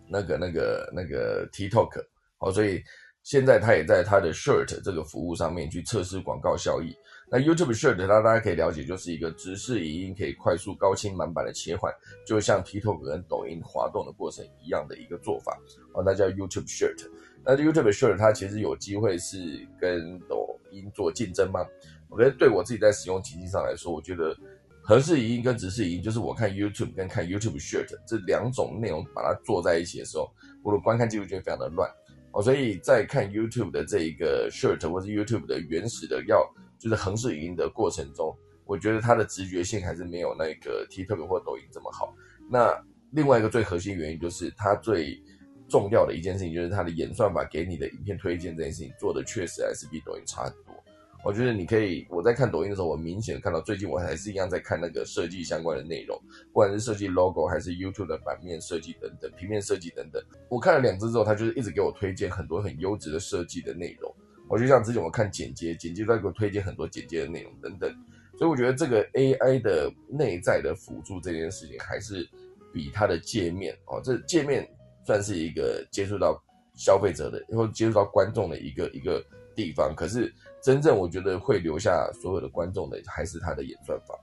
那个那个那个 TikTok 哦，所以现在它也在它的 Shirt 这个服务上面去测试广告效益。那 YouTube Short，那大家可以了解，就是一个直视影音可以快速高清满版的切换，就像 TikTok 跟抖音滑动的过程一样的一个做法哦，那叫 YouTube Short。那 YouTube Short 它其实有机会是跟抖音做竞争吗？我觉得对我自己在使用情境上来说，我觉得合视影音跟直视语音，就是我看 YouTube 跟看 YouTube Short 这两种内容把它做在一起的时候，我的观看记录就会非常的乱哦，所以在看 YouTube 的这一个 Short 或是 YouTube 的原始的要。就是横式语音的过程中，我觉得它的直觉性还是没有那个 TikTok 或抖音这么好。那另外一个最核心原因就是它最重要的一件事情，就是它的演算法给你的影片推荐这件事情做的确实还是比抖音差很多。我觉得你可以，我在看抖音的时候，我明显看到最近我还是一样在看那个设计相关的内容，不管是设计 logo 还是 YouTube 的版面设计等等，平面设计等等。我看了两支之后，它就是一直给我推荐很多很优质的设计的内容。我就像之前我看剪接，剪接在给我推荐很多剪接的内容等等，所以我觉得这个 AI 的内在的辅助这件事情，还是比它的界面哦，这界面算是一个接触到消费者的，或接触到观众的一个一个地方。可是真正我觉得会留下所有的观众的，还是它的演算法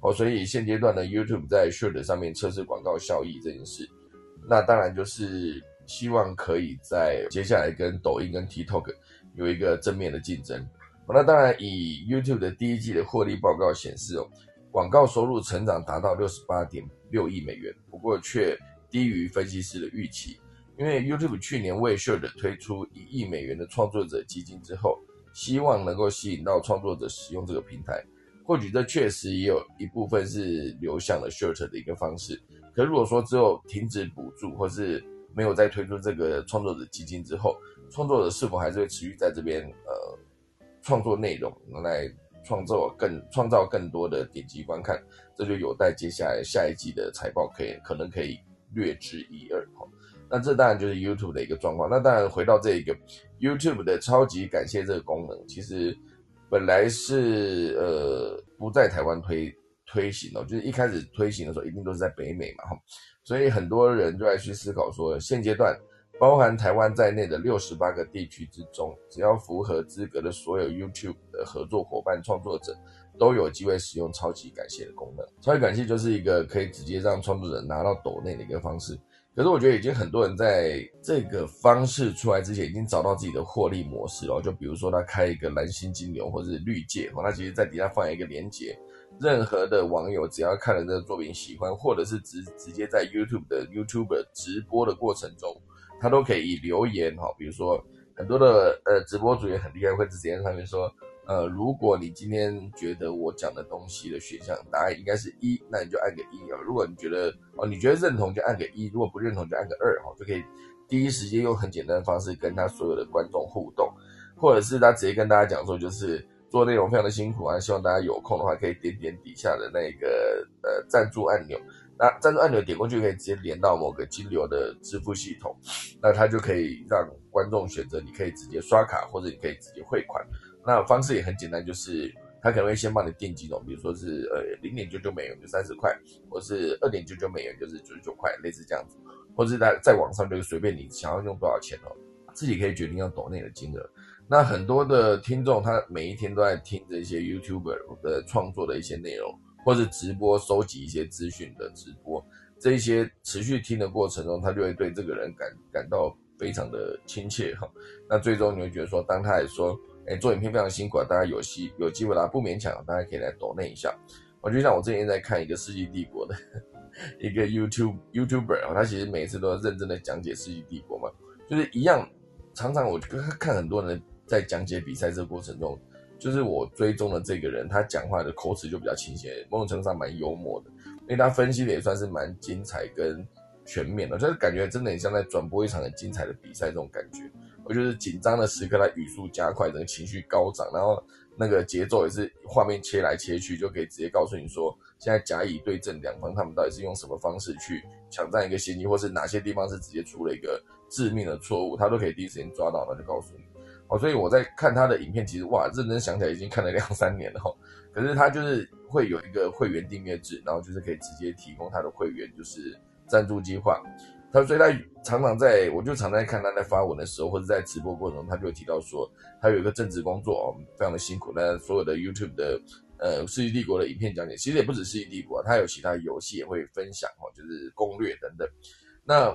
哦。所以现阶段呢，YouTube 在 Short 上面测试广告效益这件事，那当然就是希望可以在接下来跟抖音跟 TikTok。有一个正面的竞争，那当然以 YouTube 的第一季的获利报告显示哦，广告收入成长达到六十八点六亿美元，不过却低于分析师的预期，因为 YouTube 去年为 Short 推出一亿美元的创作者基金之后，希望能够吸引到创作者使用这个平台，或许这确实也有一部分是流向了 Short 的一个方式，可如果说只有停止补助或是没有再推出这个创作者基金之后，创作者是否还是会持续在这边呃创作内容来创造更创造更多的点击观看？这就有待接下来下一季的财报可以可能可以略知一二哈。那这当然就是 YouTube 的一个状况。那当然回到这一个 YouTube 的超级感谢这个功能，其实本来是呃不在台湾推推行哦，就是一开始推行的时候一定都是在北美嘛哈，所以很多人就在去思考说，现阶段包含台湾在内的六十八个地区之中，只要符合资格的所有 YouTube 的合作伙伴创作者，都有机会使用超级感谢的功能。超级感谢就是一个可以直接让创作者拿到抖内的一个方式。可是我觉得已经很多人在这个方式出来之前，已经找到自己的获利模式了。就比如说他开一个蓝星金牛或者是绿界，他其实在底下放一个链接，任何的网友只要看了这个作品喜欢，或者是直直接在 YouTube 的 YouTuber 直播的过程中，他都可以留言哈。比如说很多的呃直播主也很厉害，会直接在上面说。呃，如果你今天觉得我讲的东西的选项答案应该是一，那你就按个一啊。如果你觉得哦，你觉得认同就按个一，如果不认同就按个二哈，就可以第一时间用很简单的方式跟他所有的观众互动，或者是他直接跟大家讲说，就是做内容非常的辛苦啊，希望大家有空的话可以点点底下的那个呃赞助按钮，那赞助按钮点过去可以直接连到某个金流的支付系统，那他就可以让观众选择，你可以直接刷卡或者你可以直接汇款。那方式也很简单，就是他可能会先帮你定几种，比如说是呃零点九九美元就三十块，或是二点九九美元就是九十九块，类似这样子，或者在在网上就是随便你想要用多少钱哦，自己可以决定用抖内的金额。那很多的听众他每一天都在听这些 YouTuber 的创作的一些内容，或是直播收集一些资讯的直播，这一些持续听的过程中，他就会对这个人感感到非常的亲切哈。那最终你会觉得说，当他也说。哎，做影片非常辛苦啊！大家有机有机会啦，不勉强，大家可以来抖那一下。我就像我之前在看一个《世纪帝国》的 一个 YouTube YouTuber 啊，他其实每次都要认真的讲解《世纪帝国》嘛，就是一样。常常我看很多人在讲解比赛这个过程中，就是我追踪的这个人，他讲话的口齿就比较清晰，某种程度上蛮幽默的，因为他分析的也算是蛮精彩跟全面的，就是感觉真的很像在转播一场很精彩的比赛这种感觉。就是紧张的时刻，他语速加快，整个情绪高涨，然后那个节奏也是画面切来切去，就可以直接告诉你说，现在甲乙对阵两方，他们到底是用什么方式去抢占一个先机，或是哪些地方是直接出了一个致命的错误，他都可以第一时间抓到，那就告诉你。哦，所以我在看他的影片，其实哇，认真想起来已经看了两三年了哈。可是他就是会有一个会员订阅制，然后就是可以直接提供他的会员就是赞助计划。他所以，他常常在，我就常在看他在发文的时候，或者在直播过程中，他就会提到说，他有一个正职工作哦，非常的辛苦。那所有的 YouTube 的呃《世纪帝国》的影片讲解，其实也不止《世纪帝国》，他有其他游戏也会分享哦，就是攻略等等。那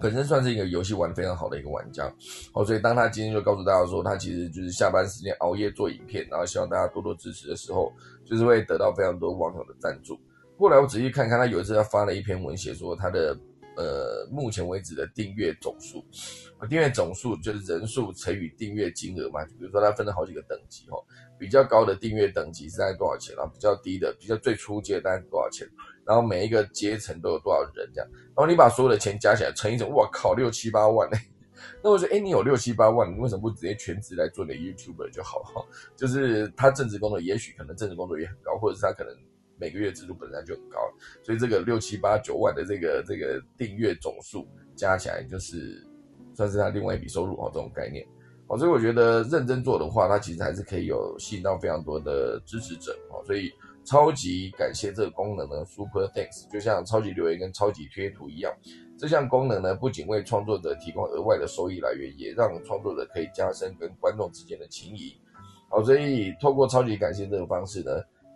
本身算是一个游戏玩的非常好的一个玩家哦，所以当他今天就告诉大家说，他其实就是下班时间熬夜做影片，然后希望大家多多支持的时候，就是会得到非常多网友的赞助。后来我仔细看看，他有一次他发了一篇文，写说他的。呃，目前为止的订阅总数，订阅总数就是人数乘以订阅金额嘛。比如说，它分了好几个等级哦，比较高的订阅等级是在多少钱然后比较低的，比较最初阶大概多少钱？然后每一个阶层都有多少人这样？然后你把所有的钱加起来乘一乘，哇靠，六七八万嘞！那我说，哎，你有六七八万，你为什么不直接全职来做你的 YouTuber 就好哈？就是他正职工作，也许可能正职工作也很高，或者是他可能。每个月支出本来就很高，所以这个六七八九万的这个这个订阅总数加起来，就是算是他另外一笔收入哦，这种概念哦，所以我觉得认真做的话，他其实还是可以有吸引到非常多的支持者哦，所以超级感谢这个功能呢，Super Thanks，就像超级留言跟超级贴图一样，这项功能呢，不仅为创作者提供额外的收益来源，也让创作者可以加深跟观众之间的情谊，好，所以透过超级感谢这个方式呢。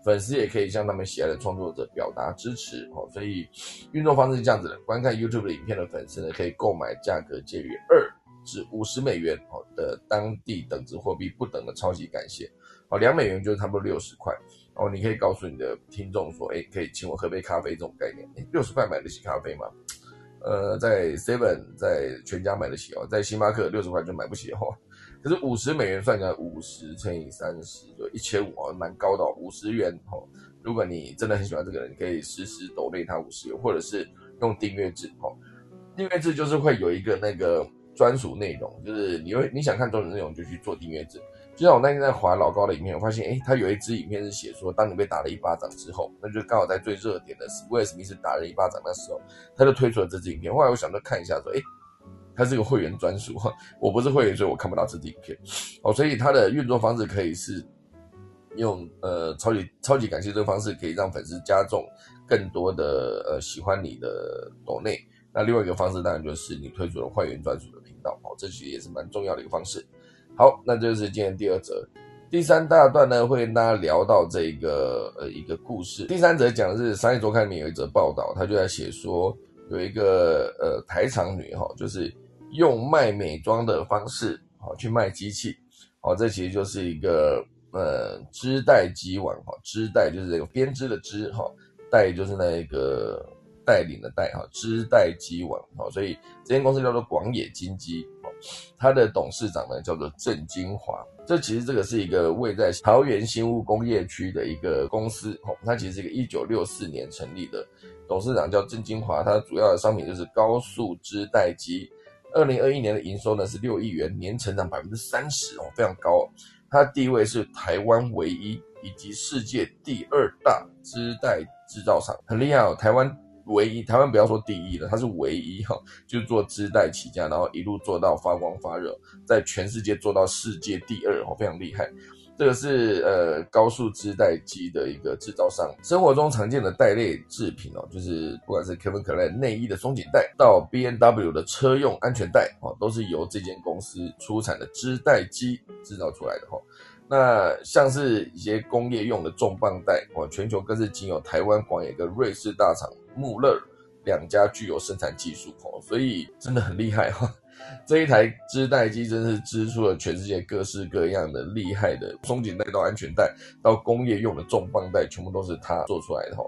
粉丝也可以向他们喜爱的创作者表达支持哦，所以运作方式是这样子的：观看 YouTube 的影片的粉丝呢，可以购买价格介于二至五十美元哦的当地等值货币不等的超级感谢哦，两美元就是差不多六十块哦。你可以告诉你的听众说，哎，可以请我喝杯咖啡这种概念，六十块买得起咖啡吗？呃，在 Seven 在全家买得起哦，在星巴克六十块就买不起哦。是五十美元算起来，五十乘以三十就一千五哦，蛮高的。五十元哦，如果你真的很喜欢这个人，你可以实时抖内他五十元，或者是用订阅制哦。订阅制就是会有一个那个专属内容，就是你会你想看专属内容就去做订阅制。就像我那天在划老高的影片，我发现，哎，他有一支影片是写说，当你被打了一巴掌之后，那就刚好在最热点的威尔史密斯打人一巴掌那时候，他就推出了这支影片。后来我想着看一下，说，哎，它是个会员专属，我不是会员，所以我看不到这支影片。哦，所以它的运作方式可以是用呃超级超级感谢这个方式，可以让粉丝加重更多的呃喜欢你的抖内。那另外一个方式当然就是你推出了会员专属的频道，哦，这其实也是蛮重要的一个方式。好，那这就是今天第二则，第三大段呢会跟大家聊到这个呃一个故事。第三则讲的是商业周刊里面有一则报道，他就在写说有一个呃台厂女哈，就是用卖美妆的方式好去卖机器，好，这其实就是一个呃织带机网哈，织带就是这个编织的织哈，带就是那个带领的带哈，织带机网哈，所以这间公司叫做广野金机。它的董事长呢叫做郑金华，这其实这个是一个位在桃园新屋工业区的一个公司，哦，它其实是一个一九六四年成立的，董事长叫郑金华，它主要的商品就是高速织带机，二零二一年的营收呢是六亿元，年成长百分之三十哦，非常高，它的地位是台湾唯一以及世界第二大织带制造厂，很厉害哦，台湾。唯一台湾不要说第一了，它是唯一哈，就做织带起家，然后一路做到发光发热，在全世界做到世界第二哦，非常厉害。这个是呃高速织带机的一个制造商。生活中常见的带类制品哦，就是不管是 Kevin Klein 内衣的松紧带，到 B N W 的车用安全带哦，都是由这间公司出产的织带机制造出来的哈。那像是一些工业用的重磅带哦，全球更是仅有台湾广野跟瑞士大厂。穆勒两家具有生产技术哦，所以真的很厉害哈。这一台织带机真是织出了全世界各式各样的厉害的松紧带到安全带到工业用的重磅带，全部都是他做出来的哈。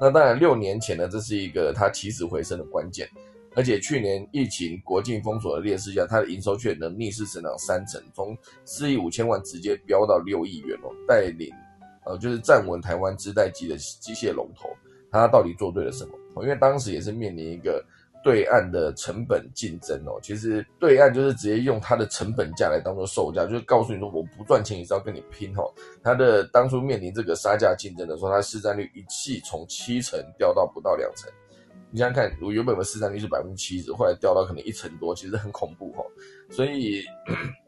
那当然，六年前呢，这是一个他起死回生的关键。而且去年疫情国境封锁的劣势下，它的营收却能逆势成长三成，从四亿五千万直接飙到六亿元哦，带领呃就是站稳台湾织带机的机械龙头。它到底做对了什么？因为当时也是面临一个对岸的成本竞争哦。其实对岸就是直接用它的成本价来当做售价，就是告诉你说我不赚钱也是要跟你拼哦。它的当初面临这个杀价竞争的时候，它市占率一气从七成掉到不到两成。你想想看，我原本的市占率是百分之七十，后来掉到可能一成多，其实很恐怖哈。所以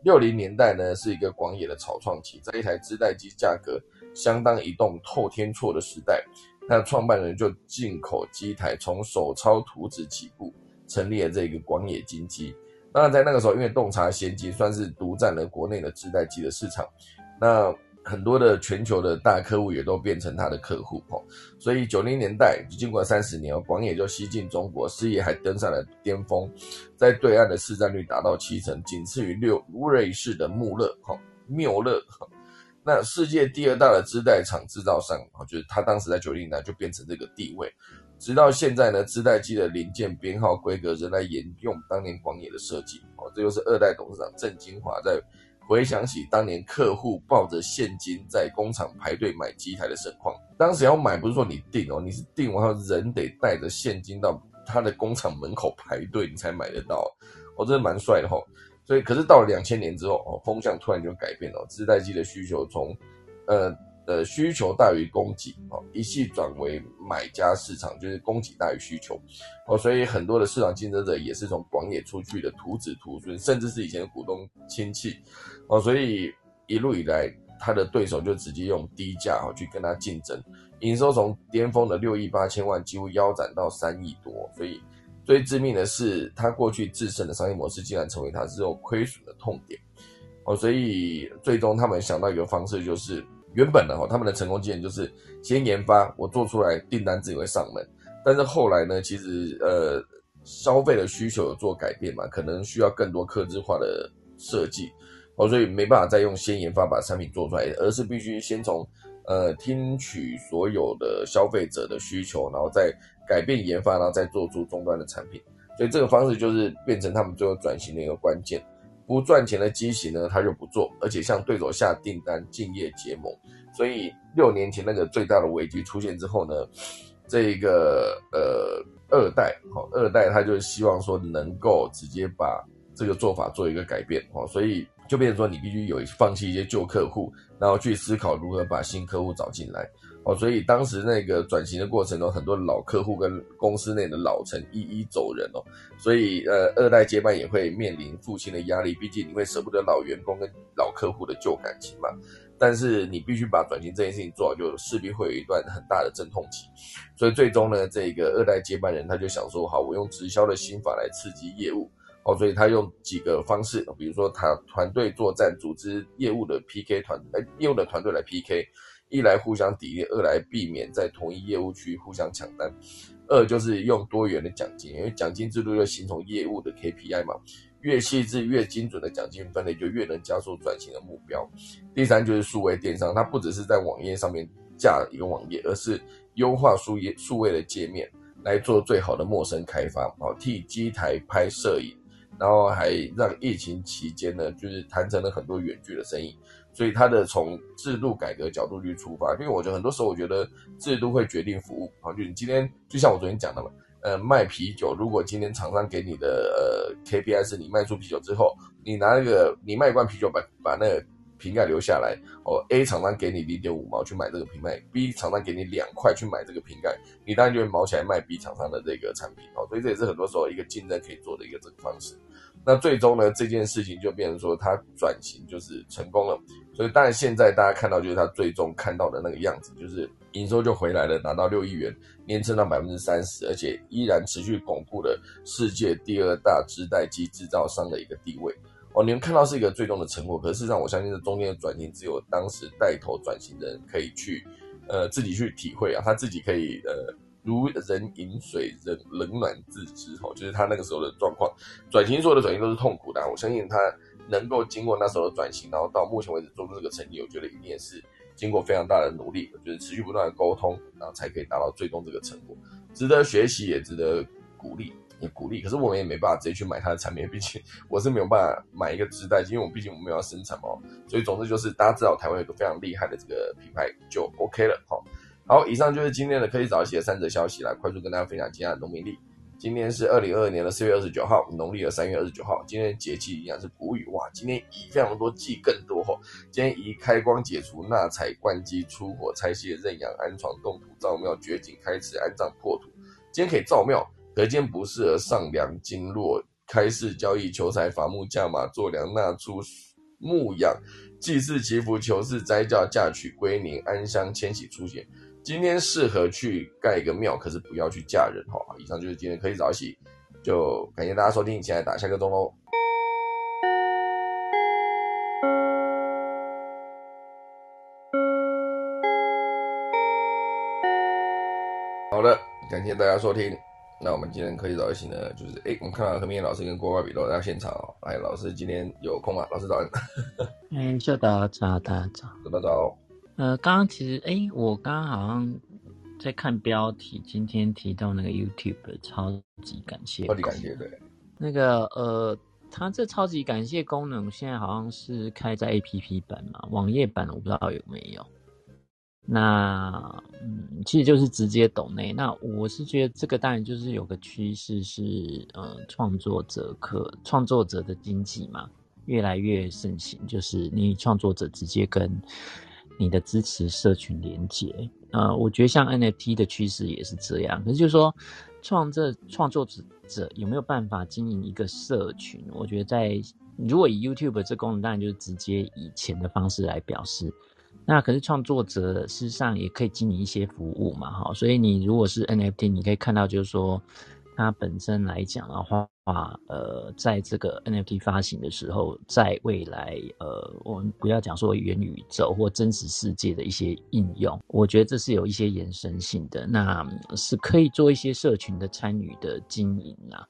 六零年代呢是一个广野的草创期，在一台织带机价格相当移动透天错的时代。那创办人就进口机台，从手抄图纸起步，成立了这个广野金机。那在那个时候，因为洞察先机，算是独占了国内的自带机的市场。那很多的全球的大客户也都变成他的客户哦。所以九零年代经过三十年哦，广野就西进中国，事业还登上了巅峰，在对岸的市占率达到七成，仅次于六瑞士的穆勒哈缪勒。那世界第二大的织带厂制造商啊，就是他当时在九零年代就变成这个地位，直到现在呢，织带机的零件编号规格仍然沿用当年广野的设计哦。这就是二代董事长郑金华在回想起当年客户抱着现金在工厂排队买机台的盛况。当时要买不是说你订哦，你是订完后人得带着现金到他的工厂门口排队，你才买得到。哦真的蛮帅的哈。所以，可是到了两千年之后，哦，风向突然就改变了，自带机的需求从，呃呃，需求大于供给，哦，一系转为买家市场，就是供给大于需求，哦，所以很多的市场竞争者也是从广野出去的徒子徒孙，甚至是以前的股东亲戚，哦，所以一路以来，他的对手就直接用低价，哦，去跟他竞争，营收从巅峰的六亿八千万几乎腰斩到三亿多，所以。最致命的是，他过去自身的商业模式竟然成为他之后亏损的痛点哦，所以最终他们想到一个方式，就是原本的哈，他们的成功经验就是先研发，我做出来订单自己会上门，但是后来呢，其实呃消费的需求有做改变嘛，可能需要更多克制化的设计哦，所以没办法再用先研发把产品做出来，而是必须先从呃听取所有的消费者的需求，然后再。改变研发，然后再做出终端的产品，所以这个方式就是变成他们最后转型的一个关键。不赚钱的机型呢，他就不做，而且向对手下订单，敬业结盟。所以六年前那个最大的危机出现之后呢，这一个呃二代，好，二代他就希望说能够直接把这个做法做一个改变，哦，所以就变成说你必须有放弃一些旧客户，然后去思考如何把新客户找进来。哦，所以当时那个转型的过程中，很多老客户跟公司内的老臣一一走人哦，所以呃，二代接班也会面临父亲的压力，毕竟你会舍不得老员工跟老客户的旧感情嘛。但是你必须把转型这件事情做好，就势必会有一段很大的阵痛期。所以最终呢，这个二代接班人他就想说，好，我用直销的心法来刺激业务。哦，所以他用几个方式，比如说他团队作战，组织业务的 PK 团，哎，业务的团队来 PK。一来互相砥砺，二来避免在同一业务区互相抢单，二就是用多元的奖金，因为奖金制度又形成业务的 KPI 嘛，越细致越精准的奖金分类就越能加速转型的目标。第三就是数位电商，它不只是在网页上面架一个网页，而是优化数页数位的界面来做最好的陌生开发，哦，替机台拍摄影，然后还让疫情期间呢，就是谈成了很多远距的生意。所以他的从制度改革角度去出发，因为我觉得很多时候我觉得制度会决定服务。啊，就你今天就像我昨天讲的嘛，呃，卖啤酒，如果今天厂商给你的呃 KPI 是你卖出啤酒之后，你拿那个你卖一罐啤酒把把那个瓶盖留下来，哦，A 厂商给你零点五毛去买这个瓶盖，B 厂商给你两块去买这个瓶盖，你当然就会毛起来卖 B 厂商的这个产品。哦，所以这也是很多时候一个竞争可以做的一个这个方式。那最终呢，这件事情就变成说他转型就是成功了。所以当然现在大家看到就是他最终看到的那个样子，就是营收就回来了，拿到六亿元，年增到百分之三十，而且依然持续巩固了世界第二大织带机制造商的一个地位。哦，你们看到是一个最终的成果，可是事实上我相信这中间的转型只有当时带头转型的人可以去，呃，自己去体会啊，他自己可以呃。如人饮水，人冷暖自知。哈，就是他那个时候的状况，转型所有的转型都是痛苦的。我相信他能够经过那时候的转型，然后到目前为止做出这个成绩，我觉得一定也是经过非常大的努力，就是持续不断的沟通，然后才可以达到最终这个成果，值得学习，也值得鼓励，也鼓励。可是我们也没办法直接去买他的产品，毕竟我是没有办法买一个织带，因为我毕竟我们没有生产嘛。所以总之就是大家知道台湾有个非常厉害的这个品牌就 OK 了，好。好，以上就是今天的科技早起的三则消息，来快速跟大家分享今天的农民历。今天是二零二二年的四月二十九号，农历的三月二十九号。今天节气一样是谷雨，哇，今天乙非常多，忌更多哈。今天乙开光解除纳财灌机出火拆卸认养安床动土造庙掘井开池安葬破土。今天可以造庙，可今天不适合上梁经络开市交易求财伐木价码做粮纳出牧养祭祀祈福求事斋教嫁娶归宁安乡迁徙出行。今天适合去盖一个庙，可是不要去嫁人哈。以上就是今天科技早起，就感谢大家收听，现在打下个钟喽。好的，感谢大家收听。那我们今天科技早起呢，就是哎，我们看到何明老师跟郭外比都在现场哦。哎，老师今天有空吗？老师早安。嗯，早早早早早，早早。呃，刚刚其实，哎，我刚刚好像在看标题，今天提到那个 YouTube 超级感谢，超级感谢对，那个呃，它这超级感谢功能现在好像是开在 APP 版嘛，网页版我不知道有没有。那嗯，其实就是直接抖内。那我是觉得这个当然就是有个趋势是，呃，创作者可创作者的经济嘛，越来越盛行，就是你创作者直接跟。你的支持社群连接，呃，我觉得像 NFT 的趋势也是这样。可是就是说，创这创作者有没有办法经营一个社群？我觉得在如果以 YouTube 这功能，当然就是直接以钱的方式来表示。那可是创作者事实上也可以经营一些服务嘛，哈。所以你如果是 NFT，你可以看到就是说。它本身来讲的话，呃，在这个 NFT 发行的时候，在未来，呃，我们不要讲说元宇宙或真实世界的一些应用，我觉得这是有一些延伸性的，那是可以做一些社群的参与的经营啊。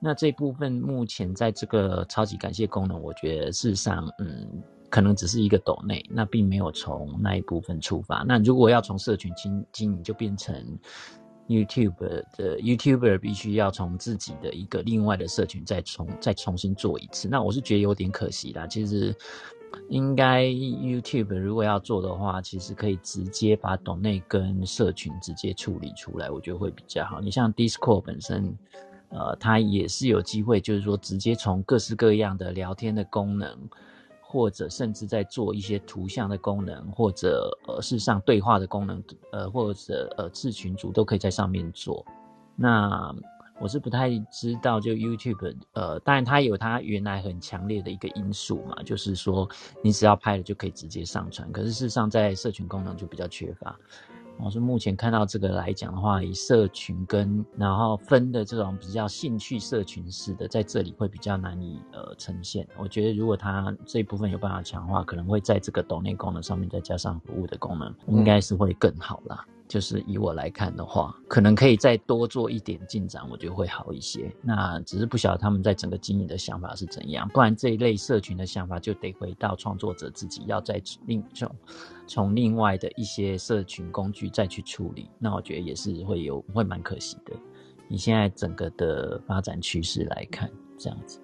那这部分目前在这个超级感谢功能，我觉得事实上，嗯，可能只是一个抖内，那并没有从那一部分出发。那如果要从社群经经营，就变成。YouTube 的 YouTuber 必须要从自己的一个另外的社群再重再重新做一次，那我是觉得有点可惜啦。其实应该 YouTube 如果要做的话，其实可以直接把董内跟社群直接处理出来，我觉得会比较好。你像 Discord 本身，呃，它也是有机会，就是说直接从各式各样的聊天的功能，或者甚至在做一些图像的功能，或者呃，事实上对话的功能，呃，或者呃，次群组都可以在上面做。那我是不太知道，就 YouTube，呃，当然它有它原来很强烈的一个因素嘛，就是说你只要拍了就可以直接上传。可是事实上在社群功能就比较缺乏。我是目前看到这个来讲的话，以社群跟然后分的这种比较兴趣社群式的，在这里会比较难以呃呈现。我觉得如果它这一部分有办法强化，可能会在这个抖内功能上面再加上服务的功能，应该是会更好啦。就是以我来看的话，可能可以再多做一点进展，我觉得会好一些。那只是不晓得他们在整个经营的想法是怎样，不然这一类社群的想法就得回到创作者自己要再另从从另外的一些社群工具再去处理。那我觉得也是会有会蛮可惜的。你现在整个的发展趋势来看，这样子，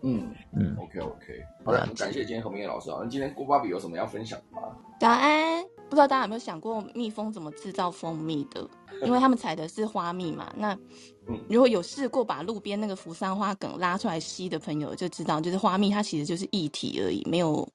嗯嗯，OK OK，好的，很感谢今天何明业老师啊。那今天郭芭比有什么要分享的吗？早安。不知道大家有没有想过蜜蜂怎么制造蜂蜜的？因为他们采的是花蜜嘛。那如果有试过把路边那个扶桑花梗拉出来吸的朋友，就知道，就是花蜜它其实就是液体而已，没有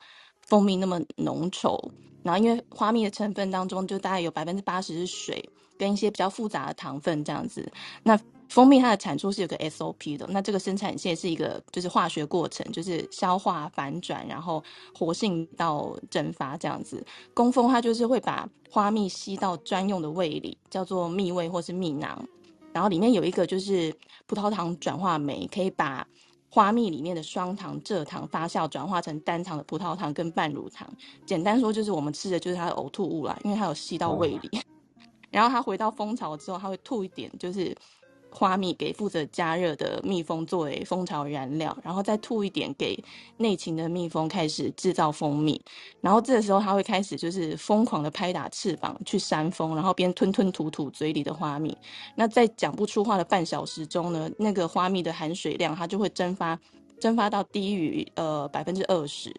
蜂蜜那么浓稠。然后因为花蜜的成分当中，就大概有百分之八十是水跟一些比较复杂的糖分这样子。那蜂蜜它的产出是有个 SOP 的，那这个生产线是一个就是化学过程，就是消化反转，然后活性到蒸发这样子。工蜂它就是会把花蜜吸到专用的胃里，叫做蜜胃或是蜜囊，然后里面有一个就是葡萄糖转化酶，可以把花蜜里面的双糖、蔗糖发酵转化成单糖的葡萄糖跟半乳糖。简单说就是我们吃的就是它的呕吐物啦，因为它有吸到胃里，然后它回到蜂巢之后，它会吐一点，就是。花蜜给负责加热的蜜蜂作为蜂巢燃料，然后再吐一点给内勤的蜜蜂开始制造蜂蜜，然后这个时候它会开始就是疯狂的拍打翅膀去扇风，然后边吞吞吐吐嘴里的花蜜。那在讲不出话的半小时中呢，那个花蜜的含水量它就会蒸发，蒸发到低于呃百分之二十。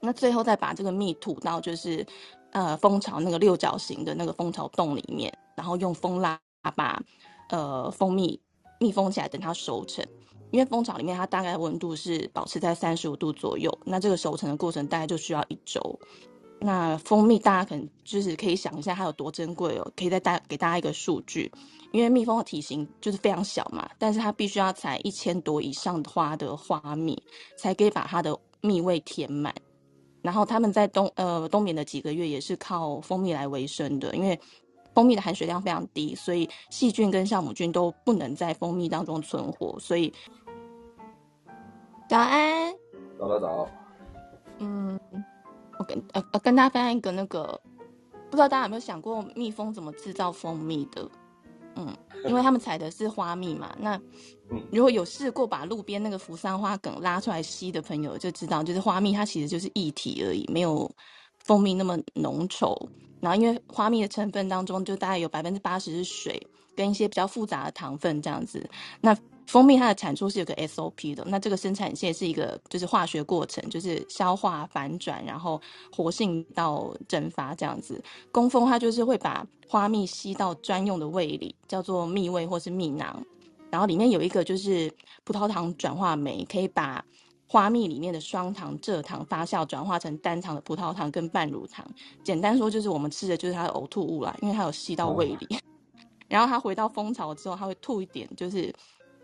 那最后再把这个蜜吐到就是呃蜂巢那个六角形的那个蜂巢洞里面，然后用蜂蜡把。呃，蜂蜜密封起来，等它熟成。因为蜂巢里面它大概温度是保持在三十五度左右，那这个熟成的过程大概就需要一周。那蜂蜜大家可能就是可以想一下它有多珍贵哦，可以再带给大家一个数据。因为蜜蜂的体型就是非常小嘛，但是它必须要采一千朵以上花的花蜜，才可以把它的蜜味填满。然后他们在冬呃冬眠的几个月也是靠蜂蜜来维生的，因为。蜂蜜的含水量非常低，所以细菌跟酵母菌都不能在蜂蜜当中存活。所以，早安，早早早。嗯，我跟呃呃跟大家分享一个那个，不知道大家有没有想过蜜蜂怎么制造蜂蜜的？嗯，因为他们采的是花蜜嘛。那如果有试过把路边那个扶桑花梗拉出来吸的朋友，就知道，就是花蜜它其实就是液体而已，没有蜂蜜那么浓稠。然后因为花蜜的成分当中，就大概有百分之八十是水跟一些比较复杂的糖分这样子。那蜂蜜它的产出是有个 SOP 的，那这个生产线是一个就是化学过程，就是消化反转，然后活性到蒸发这样子。工蜂它就是会把花蜜吸到专用的胃里，叫做蜜胃或是蜜囊，然后里面有一个就是葡萄糖转化酶，可以把。花蜜里面的双糖、蔗糖发酵转化成单糖的葡萄糖跟半乳糖，简单说就是我们吃的就是它的呕吐物啦，因为它有吸到胃里。然后它回到蜂巢之后，它会吐一点，就是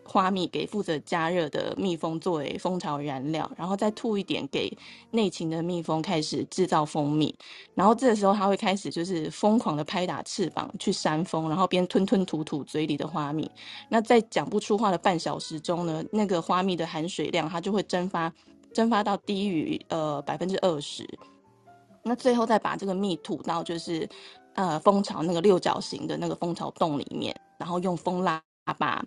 花蜜给负责加热的蜜蜂作为蜂巢燃料，然后再吐一点给内勤的蜜蜂开始制造蜂蜜。然后这个时候它会开始就是疯狂的拍打翅膀去扇风，然后边吞吞吐吐嘴里的花蜜。那在讲不出话的半小时中呢，那个花蜜的含水量它就会蒸发，蒸发到低于呃百分之二十。那最后再把这个蜜吐到就是呃蜂巢那个六角形的那个蜂巢洞里面，然后用蜂蜡把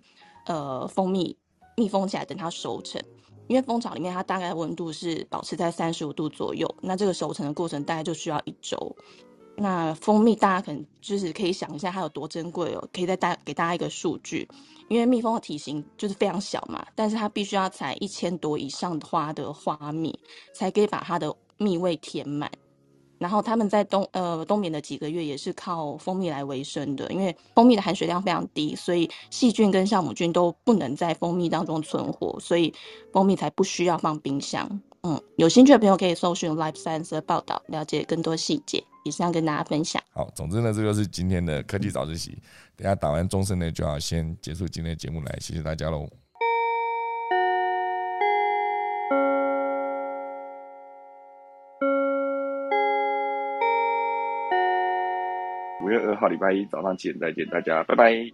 呃蜂蜜密封起来，等它熟成。因为蜂巢里面它大概温度是保持在三十五度左右，那这个熟成的过程大概就需要一周。那蜂蜜大家可能就是可以想一下它有多珍贵哦，可以再带给大家一个数据，因为蜜蜂的体型就是非常小嘛，但是它必须要采一千朵以上花的花蜜，才可以把它的蜜味填满。然后他们在冬呃冬眠的几个月也是靠蜂蜜来维生的，因为蜂蜜的含水量非常低，所以细菌跟酵母菌都不能在蜂蜜当中存活，所以蜂蜜才不需要放冰箱。嗯，有兴趣的朋友可以搜寻 Life Science 的报道，了解更多细节。以上跟大家分享。好，总之呢，这就是今天的科技早自习。等下打完钟声呢，就要先结束今天的节目，来谢谢大家喽。五月二号礼拜一早上七点再见，大家拜拜。